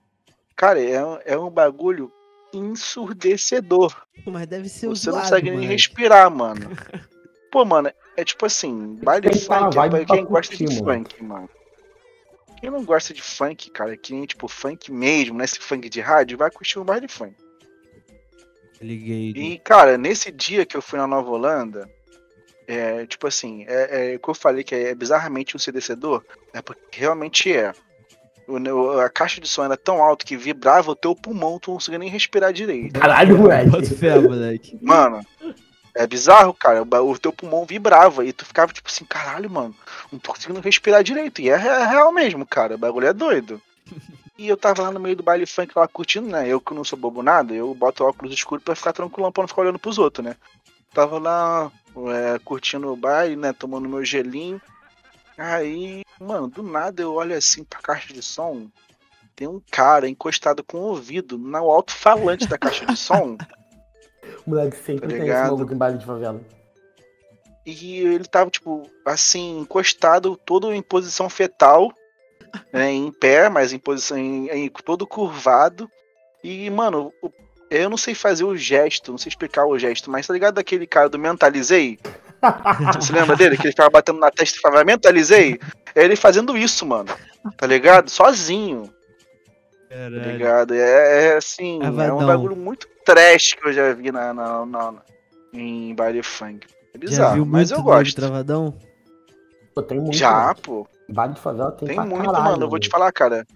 Cara, é, um- é um bagulho ensurdecedor. Mas deve ser Você não consegue nem respirar, mano. Pô, mano, é tipo assim, baile funk é pra quem gosta de mano. funk, mano. Quem não gosta de funk, cara, que nem tipo funk mesmo, né? Esse funk de rádio, vai curtir um baile funk. Liguei. E, cara, nesse dia que eu fui na Nova Holanda, é, tipo assim, é, é o que eu falei que é bizarramente um cedecedor, é porque realmente é. O, a caixa de som era tão alta que vibrava o teu pulmão, tu não conseguia nem respirar direito. Caralho, moleque. Mano, é bizarro, cara. O, teu pulmão vibrava e tu ficava tipo assim, caralho, mano, não tô conseguindo respirar direito. E é, é real mesmo, cara. O bagulho é doido. E eu tava lá no meio do baile funk lá curtindo, né? Eu que não sou bobo nada, eu boto óculos escuros pra ficar tranquilão, pra não ficar olhando pros outros, né? Tava lá é, curtindo o baile, né? Tomando meu gelinho. Aí, mano, do nada eu olho assim pra caixa de som. Tem um cara encostado com o ouvido no alto-falante da caixa de som. Moleque sempre Tá tem esse maluco em baile de favela. E ele tava, tipo, assim, encostado, todo em posição fetal, né, em pé, mas em posição, em, em- todo curvado. E, mano, eu não sei fazer o gesto, não sei explicar o gesto, mas tá ligado daquele cara do Mentalizei? Você lembra dele? Que ele ficava batendo na testa e falava, Mentalizei? É ele fazendo isso, mano. Tá ligado? Sozinho, tá Caralho. ligado? É, é, assim, é um bagulho muito trash que eu já vi na, na, na- na- em baile funk. É Já bizarro, viu mas muito eu gosto. travadão? Pô, tem muito. Já, moleque. pô. Baile de favela tem, Tem pra muito, caralho, mano. Eu vou te falar, cara.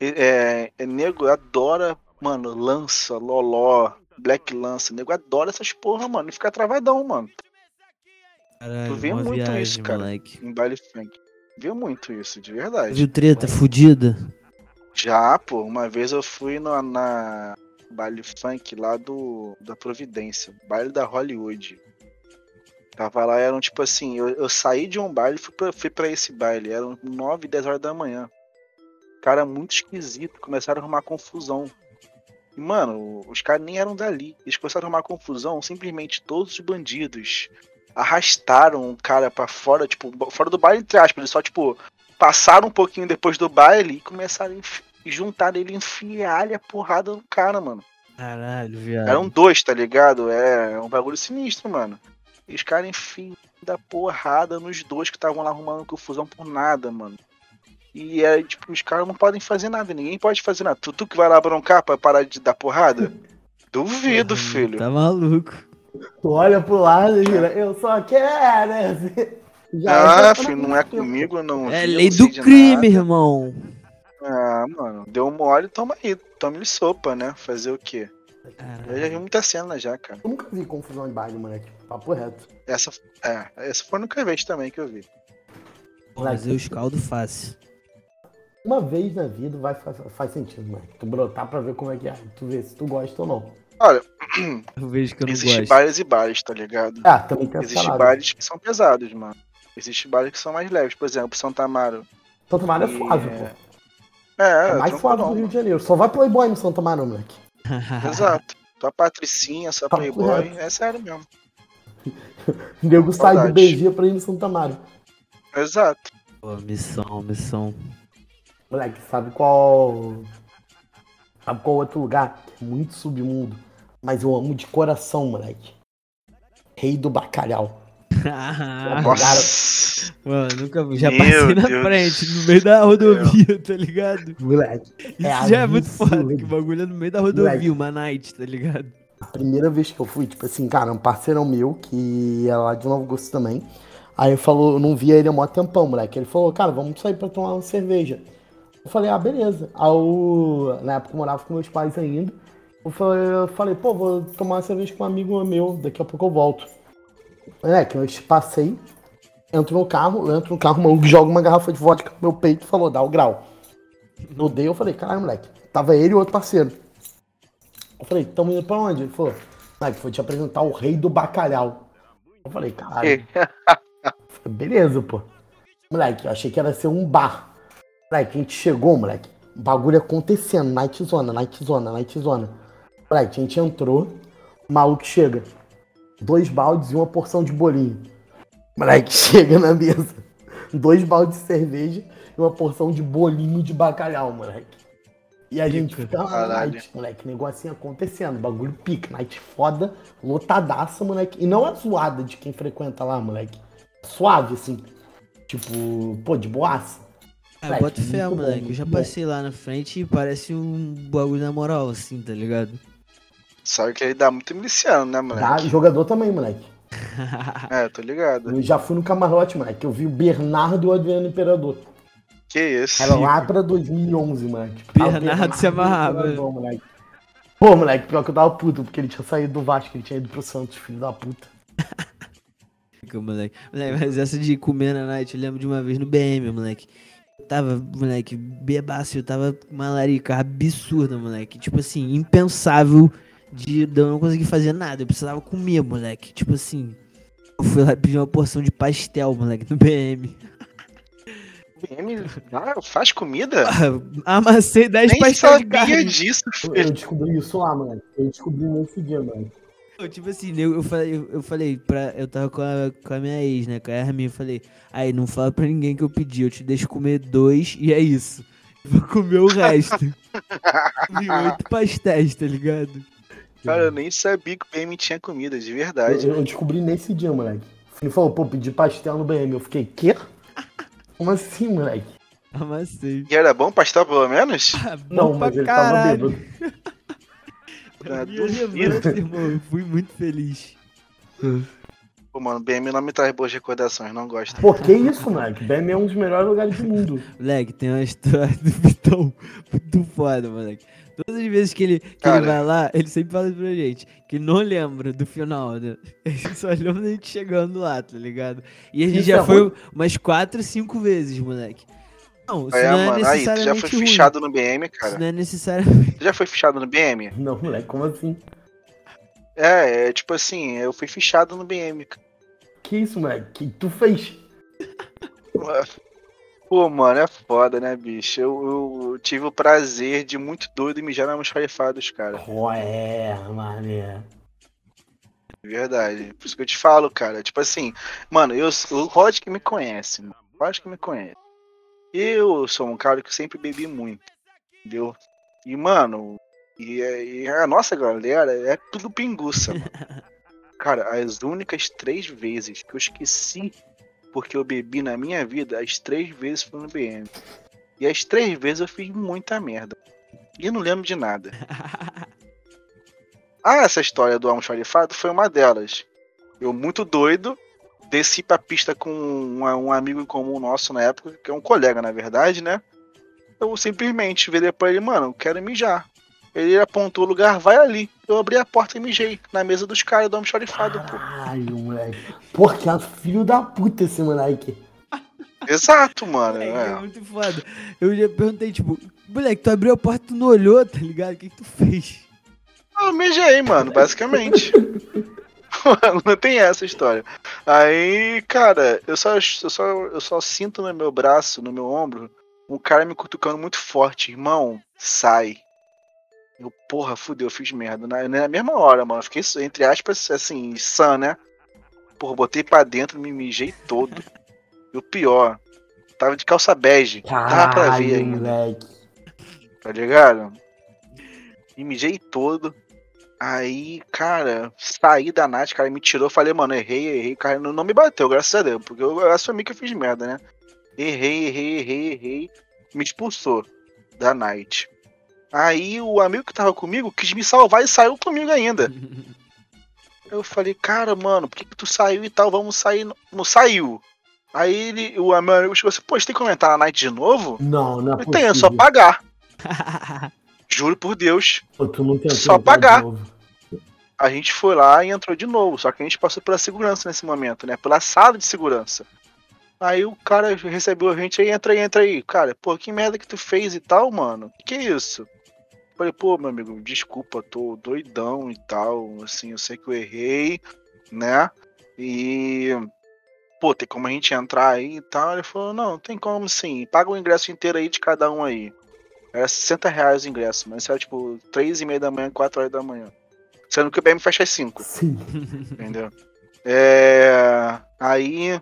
É, é, nego adora, mano, lança, loló, black lança. Nego adora essas porra, mano. E fica travadão, mano. Caralho, vê uma muito viagem, isso, cara. moleque. Em baile funk. Viu muito isso, de verdade. Viu treta fudida? Já, pô. Uma vez eu fui no, na baile funk lá do da Providência. Baile da Hollywood. Tava lá, eram tipo assim, eu, eu saí de um baile e fui pra, fui pra esse baile. Eram 9, 10 horas da manhã. Cara, muito esquisito. Começaram a arrumar confusão. E, mano, os caras nem eram dali. Eles começaram a arrumar confusão. Simplesmente todos os bandidos arrastaram o cara pra fora, tipo, fora do baile, entre aspas. Eles só, tipo, passaram um pouquinho depois do baile e começaram a enfi- juntar ele, enfiar a porrada no cara, mano. Caralho, viado. Eram dois, tá ligado? É um bagulho sinistro, mano. E os caras enfiam da porrada nos dois que estavam lá arrumando confusão por nada, mano. E é tipo, os caras não podem fazer nada, ninguém pode fazer nada. Tu, tu que vai lá broncar pra parar de dar porrada? Duvido, filho. Tá maluco. Tu olha pro lado e vira, eu só quero. Ah, é filho, não é comigo, não. É lei do crime, nada. irmão. Ah, mano, deu mole, toma aí, toma-lhe sopa, né? Fazer o quê? Eu já vi muita cena já, cara. Eu nunca vi confusão em baile, moleque. Papo reto. Essa, é, essa foi a única vez também que eu vi. Pô, Mas eu escaldo fácil. Uma vez na vida vai, faz, faz sentido, moleque. Tu brotar pra ver como é que é. Tu vê se tu gosta ou não. Olha, Eu vejo que eu não existe gosto. bares e bares, tá ligado? Ah, também tem Existem bares que são pesados, mano. Existem bares que são mais leves, por exemplo, Santa Amaro. Santo Amaro é E- suave, pô. É, É mais suave do Rio de Janeiro. Só vai Playboy no Santo Amaro, moleque. Exato. Tua patricinha, sua playboy, é sério mesmo. O nego sai do. BG pra ir no Santo Amaro. Exato. Pô, missão, missão. Moleque, sabe qual. Sabe qual outro lugar? é Muito submundo. Mas eu amo de coração, moleque. Rei do bacalhau. Ah, Nossa. Mano, nunca vi. Já Meu passei na Deus frente, no meio da rodovia, tá ligado? Moleque. Isso É já é muito foda, que o bagulho é no meio da rodovia, uma night, tá ligado? A primeira vez que eu fui, tipo assim, cara, um parceirão meu, que é lá de Novo Gosto também. Aí falou, eu não via ele há mó tempão, moleque. Ele falou, cara, vamos sair pra tomar uma cerveja. Eu falei, ah, beleza. Aí eu, na época eu morava com meus pais ainda. Eu falei, eu falei, pô, vou tomar uma cerveja com um amigo meu, daqui a pouco eu volto. Moleque, eu passei, entro no carro, entro no carro, o maluco joga uma garrafa de vodka no meu peito e falou, dá o grau. Eu dei, eu falei, caralho, moleque. Tava ele e outro parceiro. Eu falei, tamo indo pra onde? Ele falou, moleque, vou te apresentar o rei do bacalhau. Eu falei, caralho. Falei, Beleza, pô. Moleque, eu achei que era ser um bar. Moleque, a gente chegou, moleque. Bagulho acontecendo, night zona, night zona, night zona. Moleque, a gente entrou, o maluco chega. Dois baldes e uma porção de bolinho. Moleque, chega na mesa. Dois baldes de cerveja e uma porção de bolinho de bacalhau, moleque. E a gente fica night, moleque, negocinho acontecendo, bagulho pica, night foda, lotadaça, moleque. E não é zoada de quem frequenta lá, moleque. Suave, assim. Tipo, pô, de boaça. Ah, Moleque, bota fé, muito bom, moleque. Eu já passei lá na frente e parece um bagulho na moral, assim, tá ligado? Sabe que ele dá muito miliciano, né, Tá? moleque? Jogador também, moleque. É, tô ligado. Eu já fui no camarote, moleque. Eu vi o Bernardo e o Adriano Imperador. Que isso? Era lá pra 2011, moleque. Bernardo se amarrava. Imperador, moleque. Pô, moleque, pior que eu tava puto, porque ele tinha saído do Vasco, ele tinha ido pro Santos, filho da puta. Fica, moleque. Moleque, mas essa de comer na night, eu lembro de uma vez no BM, moleque. Eu tava, moleque, bebaço, eu tava com uma larica absurda, moleque. Tipo assim, impensável de de eu não conseguir fazer nada. Eu precisava comer, moleque. Tipo assim, eu fui lá pedir uma porção de pastel, moleque, no BM. BM ah, faz comida? Amassei 10 Nem pastel de carne. disso, Eu, filho. eu descobri isso lá, moleque. Eu descobri nesse dia, moleque. Eu, Tipo assim, eu, eu falei, eu, eu falei pra. Eu tava com a, com a minha ex, né? Com a Hermine, eu falei, aí não fala pra ninguém que eu pedi, eu te deixo comer dois e é isso. Vou comer o resto. Comi oito pastéis, tá ligado? Cara, eu nem sabia que o BM tinha comida, de Eu, verdade. eu descobri nesse dia, moleque. Ele falou, pô, pedi pastel no BM. Eu fiquei, quê? Como assim, moleque? Amassei. E era bom pastel, pelo menos? Ah, Não, pra mas ele caralho. tava bêbado. Pra duvido. irmão, eu fui muito feliz. Pô, mano, BM não me traz boas recordações, não gosto. Pô, que isso, moleque? BM é um dos melhores lugares do mundo. Moleque, tem uma história do Vitão muito foda, moleque. Todas as vezes que ele, que Cara. ele vai lá, ele sempre fala pra gente que não lembra do final, né? Ele só lembra da gente chegando lá, tá ligado? E a gente Isso já é foi ruim. umas 4, 5 vezes, moleque. Não, isso É, não é mano, aí, tu já necessariamente foi ruim. fichado no BM, Isso cara? não é necessariamente. Tu já foi fichado no BM? Não, moleque, como assim? É, é tipo assim, eu fui fichado no BM. cara. Que isso, moleque? que tu fez? Pô, mano, é foda, né, bicho? Eu, eu tive o prazer de muito doido mijar na almoxarifados, cara. Ué, mané. De Verdade. Por isso que eu te falo, cara. Tipo assim, mano, eu, o Rod que me conhece, mano. O Rod que me conhece. Eu sou um cara que sempre bebi muito. Entendeu? E, mano, e, e a nossa galera é tudo pinguça, mano. Cara, as únicas três vezes que eu esqueci porque eu bebi na minha vida, as três vezes foi no BM. E as três vezes eu fiz muita merda. E não lembro de nada. Ah, essa história do almoxarifado foi uma delas. Eu, muito doido, desci pra pista com um, um amigo em comum nosso na época, que é um colega, na verdade, né? Eu simplesmente virei pra ele, mano, eu quero mijar. Ele apontou o lugar, vai ali. Eu abri a porta e mijei na mesa dos caras do almoxarifado, pô. Caralho, moleque. Porra, que é filho da puta esse moleque. Exato, mano. Moleque, é É. muito foda. Eu já perguntei, tipo, moleque, tu abriu a porta, tu não olhou, tá ligado? O que, que tu fez? Eu mijei, mano, basicamente. não tem essa história. Aí, cara, eu só, eu só, eu só sinto no meu braço, no meu ombro, um cara me cutucando muito forte. Irmão, sai. Eu, porra, fudeu, eu fiz merda. Na, na mesma hora, mano. eu Fiquei, entre aspas, assim, sã, né? Porra, botei pra dentro, me mijei todo. E o pior, tava de calça bege. Dava pra ver Caralho, ainda moleque. tá ligado? Me mijei todo. Aí, cara, saí da Nath, cara, me tirou, falei, mano, errei, errei, cara, não, não me bateu, graças a Deus, porque eu assumi que eu fiz merda, né? Errei, errei, errei, errei, me expulsou da Night. Aí o amigo que tava comigo quis me salvar e saiu comigo ainda. Eu falei, cara, mano, por que, que tu saiu e tal? Vamos sair. Não, saiu. Aí ele, o meu amigo chegou assim, pô, você tem como entrar na Night de novo? Não, não é tem, é só pagar. Juro por Deus. Pô, Só pagar. A gente foi lá e entrou de novo. Só que a gente passou pela segurança nesse momento, né? Pela sala de segurança. Aí o cara recebeu a gente aí, entra aí, entra aí. Cara, pô, que merda que tu fez e tal, mano? Que isso? Falei, pô, meu amigo, desculpa, tô doidão e tal. Assim, eu sei que eu errei, né? E. Pô, tem como a gente entrar aí e tal? Ele falou, não, tem como sim. Paga o ingresso inteiro aí de cada um aí. Era 60 reais o ingresso, mas era tipo 3 e meia da manhã, 4 horas da manhã. Sendo que o BM fecha às 5 Sim. entendeu? É. Aí.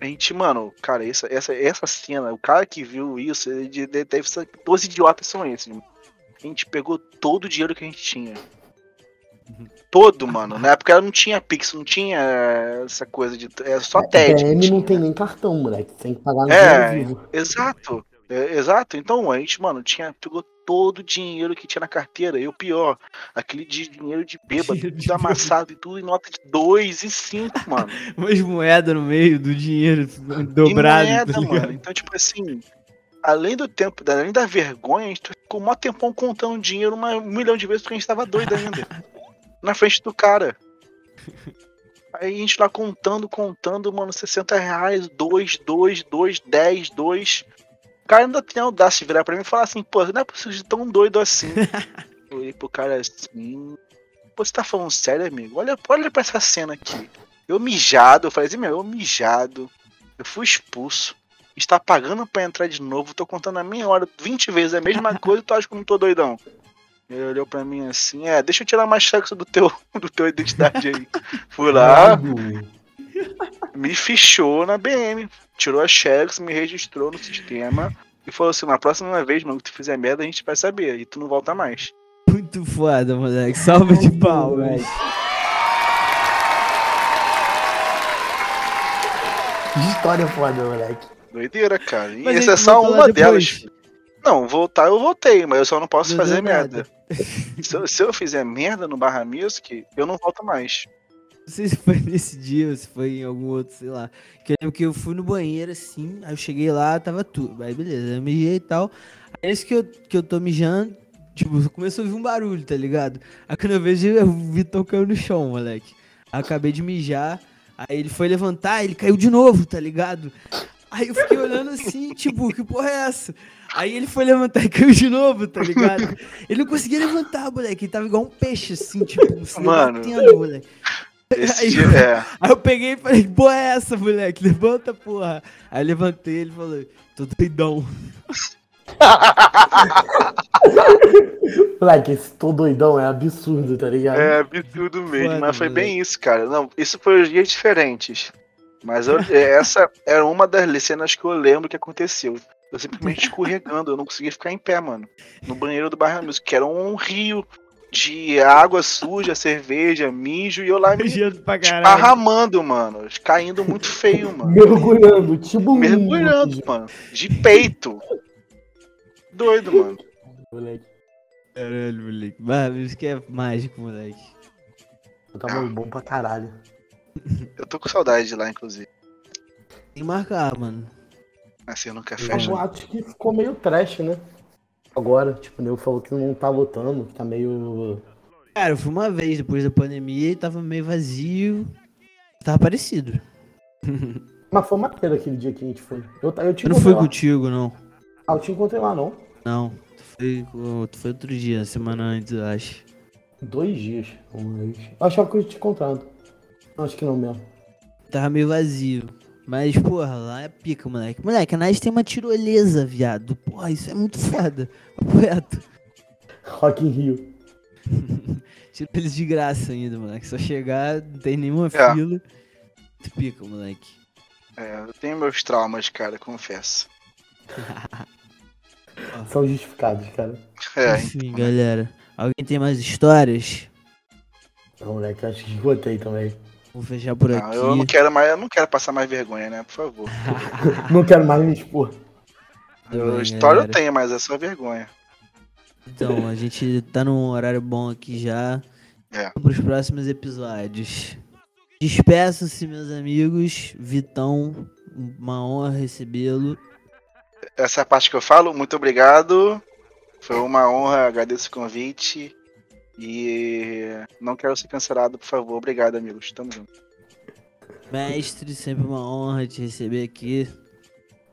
A gente, mano, cara, essa, essa, essa cena, o cara que viu isso, ele de- de- deve ser. Os idiotas são esses, mano. A gente pegou todo o dinheiro que a gente tinha. Todo, mano. Na época ela não tinha Pix, não tinha essa coisa de. É só TED. que BM não tinha. tem nem cartão, moleque. Tem que pagar no É. vivo. Exato. É, exato, então a gente, mano, tinha, pegou todo o dinheiro que tinha na carteira. E o pior, aquele de dinheiro de bêbado, Dinheiro de tudo amassado e tudo em nota de 2 e 5, mano. Umas moedas no meio do dinheiro E dobrado, moeda, tá mano. Então, tipo assim, além do tempo, além da vergonha, a gente ficou mó tempão contando dinheiro uma, um milhão de vezes porque a gente tava doido ainda. na frente do cara. Aí a gente lá contando, contando, mano, 60 reais, 2, 2, 2, 10, 2. O cara ainda tem audácia de virar pra mim e falar assim, pô, não é possível de tão doido assim. Eu olhei pro cara assim. Pô, você tá falando sério, amigo? Olha, olha pra essa cena aqui. Eu mijado, eu falei assim, meu, eu mijado. Eu fui expulso. Está pagando pra entrar de novo. Tô contando a minha hora 20 vezes a mesma coisa e tu acha que eu não tô doidão? Ele olhou pra mim assim, é, deixa eu tirar mais sexo do teu, do teu identidade aí. Fui lá, me fichou na BM. Tirou a Xerox, me registrou no sistema e falou assim: na próxima vez, mano, que tu fizer merda, a gente vai saber. E tu não volta mais. Muito foda, moleque. Salva de moleque. Que história foda, moleque. Doideira, cara. E Mas essa é só uma depois? delas. Não, voltar eu voltei, mas eu só não posso Não fazer merda. Se eu, se eu fizer merda no Barra Music, eu não volto mais. Não sei se foi nesse dia ou se foi em algum outro, sei lá. Que eu lembro que eu fui no banheiro assim, aí eu cheguei lá, tava tudo. Aí beleza, eu mijei e tal. Aí esse que eu, que eu tô mijando, tipo, começou a ouvir um barulho, tá ligado? Aí quando eu vejo, eu vi tocando no chão, moleque. Aí acabei de mijar, aí ele foi levantar, ele caiu de novo, tá ligado? Aí eu fiquei olhando assim, tipo, que porra é essa? Aí ele foi levantar e caiu de novo, tá ligado? Ele não conseguia levantar, moleque. Ele tava igual um peixe, assim, tipo, se Mano. batendo, moleque. Aí- dia, é. Aí eu peguei e falei, que porra é essa, moleque? Levanta, porra. Aí eu levantei ele falou, tô doidão. Moleque, esse tô doidão é absurdo, tá ligado? É absurdo mesmo, mas foi moleque. bem isso, cara. Não, isso foi os dias diferentes. Mas eu- é, essa era uma das cenas que eu lembro que aconteceu. Eu simplesmente escorregando, eu não conseguia ficar em pé, mano. No banheiro do Barra Music, que era um rio de água suja, cerveja, mijo, e eu lá me esparramando, mano. Caindo muito feio, mano. Mergulhando, tipo Mergulhando, mano. De peito. Doido, mano. Moleque, Caralho, moleque. Mas isso que é mágico, moleque. eu tava bom pra caralho. Eu tô com saudade de lá, inclusive. Tem que marcar, mano. Assim, É. café. Mas eu acho que ficou meio trash, né? Agora, tipo, o nego falou que não tá lotando, que tá meio. Cara, eu fui uma vez depois da pandemia e tava meio vazio. Tava parecido. Mas foi maneiro aquele dia que a gente foi. Eu, eu te Eu não fui lá. contigo, não. Ah, eu te encontrei lá, não. Não. Tu foi, tu foi outro dia, semana antes, eu acho. Dois dias, um mês. Eu achava que eu tinha te encontrado. Não, acho que não mesmo. Tava meio vazio. Mas, porra, lá é pica, moleque. Moleque, a Nice tem uma tirolesa, viado. Porra, isso é muito foda. Papo reto. Rock in Rio. Tirolesa de graça ainda, moleque. Só chegar, não tem nenhuma É. fila. Tu pica, moleque. É, eu tenho meus traumas, cara, confesso. São justificados, cara. É, Enfim, galera. Alguém tem mais histórias? Não, moleque, acho que esgotei também. Vou fechar por não, aqui. eu não quero mais, eu não quero passar mais vergonha, né? Por favor. Não quero mais me expor. História eu tenho, mas é só vergonha. Então, a gente tá num horário bom aqui já. É. Para os próximos episódios. Despeçam-se, meus amigos. Vitão, uma honra recebê-lo. Essa é a parte que eu falo. Muito obrigado. Foi uma honra, agradeço o convite. E não quero ser cancelado, por favor. Obrigado, amigos. Tamo junto. Mestre, sempre uma honra te receber aqui.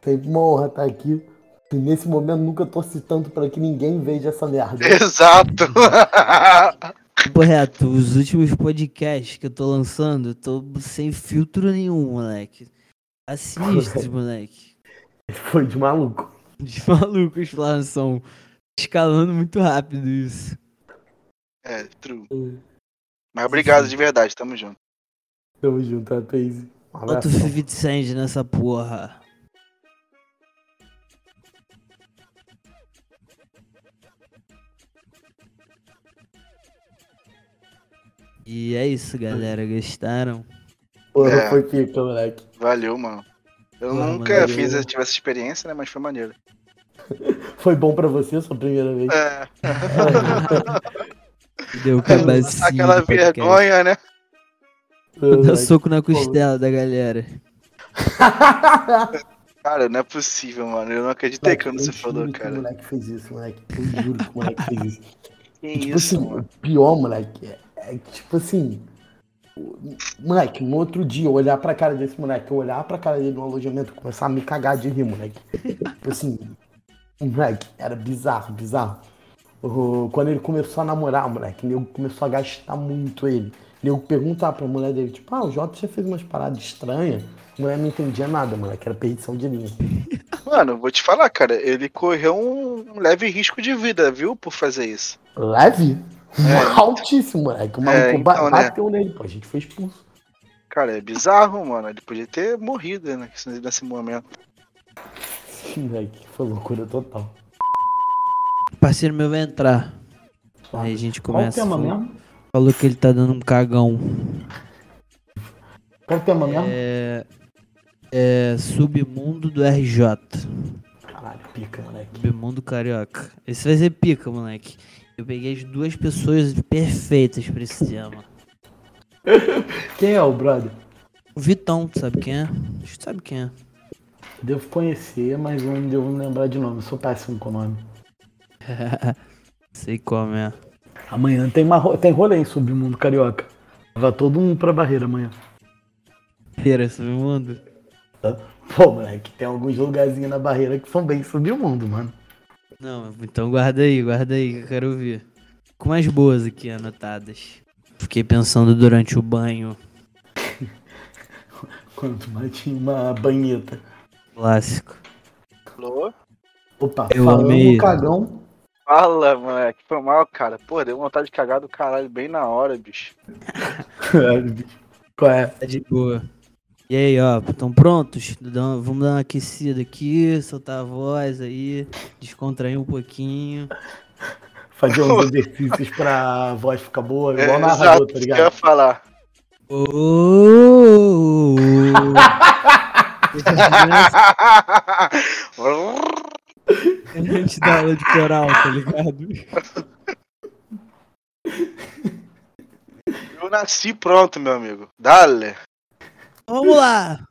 Sempre uma honra estar aqui. E nesse momento nunca torci tanto pra que ninguém veja essa merda. Exato! Papo reto, os últimos podcasts que eu tô lançando, eu tô sem filtro nenhum, moleque. Sinistro, moleque. Foi de maluco. De maluco, os planos são escalando muito rápido isso. É, true. Mas obrigado de verdade, tamo junto. Tamo junto, Apeise. Um Bota o abraço. 50 Cent nessa porra. E é isso, galera. Gostaram? Porra, É. foi pica, moleque. Valeu, mano. Eu Porra, nunca mano, fiz, tive essa experiência, né? Mas foi maneiro. Foi bom pra você sua primeira vez? É, Deu cabecinha. aquela vergonha, né? Vou dar soco na costela da galera. Cara, não é possível, mano. Eu não acreditei Moleque, quando eu você juro falou, que O cara. moleque fez isso, moleque. Eu juro que o moleque fez isso. Que tipo isso, assim, mano. o pior, moleque, é, é que, tipo assim. Moleque, no outro dia, eu olhar pra cara desse moleque, eu olhar pra cara dele no alojamento e começar a me cagar de rir, moleque. Tipo assim, moleque, era bizarro, bizarro. Quando ele começou a namorar, moleque, o nego começou a gastar muito ele. O nego perguntar pra mulher dele, tipo, ah, o Jota já fez umas paradas estranhas. A mulher não entendia nada, moleque, era perdição de linha. Mano, vou te falar, cara. Ele correu um leve risco de vida, viu? Por fazer isso. Leve? É. Altíssimo, moleque. O maluco É, então, né? bateu nele, pô, a gente foi expulso. Cara, é bizarro, mano. Ele podia ter morrido né, nesse- momento. Sim, moleque, foi loucura total. O parceiro meu vai entrar. Aí a gente Qual o começa. tema falou, mesmo? falou que ele tá dando um cagão. Qual o tema mesmo? É. É. Submundo do RJ. Caralho, pica, moleque. Submundo carioca. Esse vai ser pica, moleque. Eu peguei as duas pessoas perfeitas pra esse tema. Quem é o brother? O Vitão, tu sabe quem é? Acho que tu sabe quem é. Devo conhecer, mas não devo lembrar de nome. Eu sou péssimo com nome. Sei como é. Amanhã tem, uma, ro- tem rolê em Submundo Carioca. Vai todo mundo pra barreira amanhã. Pera, Submundo. Pô, moleque, tem alguns lugarzinhos na barreira que são bem submundo, mano. Não, então guarda aí, guarda aí que eu quero ouvir. Com mais boas aqui anotadas. Fiquei pensando durante o banho. Quando bate em uma banheta. Clássico. Alô? Opa, Eu falando amei. no cagão. Fala, moleque. Foi mal, cara. Pô, deu vontade de cagar do caralho bem na hora, bicho. Qual é? Tá de boa. E aí, ó, estão prontos? Vamos dar uma aquecida aqui, soltar a voz aí, descontrair um pouquinho. Fazer uns exercícios pra voz ficar boa, igual É, narrador, exato, tá isso que eu ia ligado? falar. Oh! Antes da aula de coral, tá ligado? Eu nasci pronto, meu amigo. Dale. Vamos lá!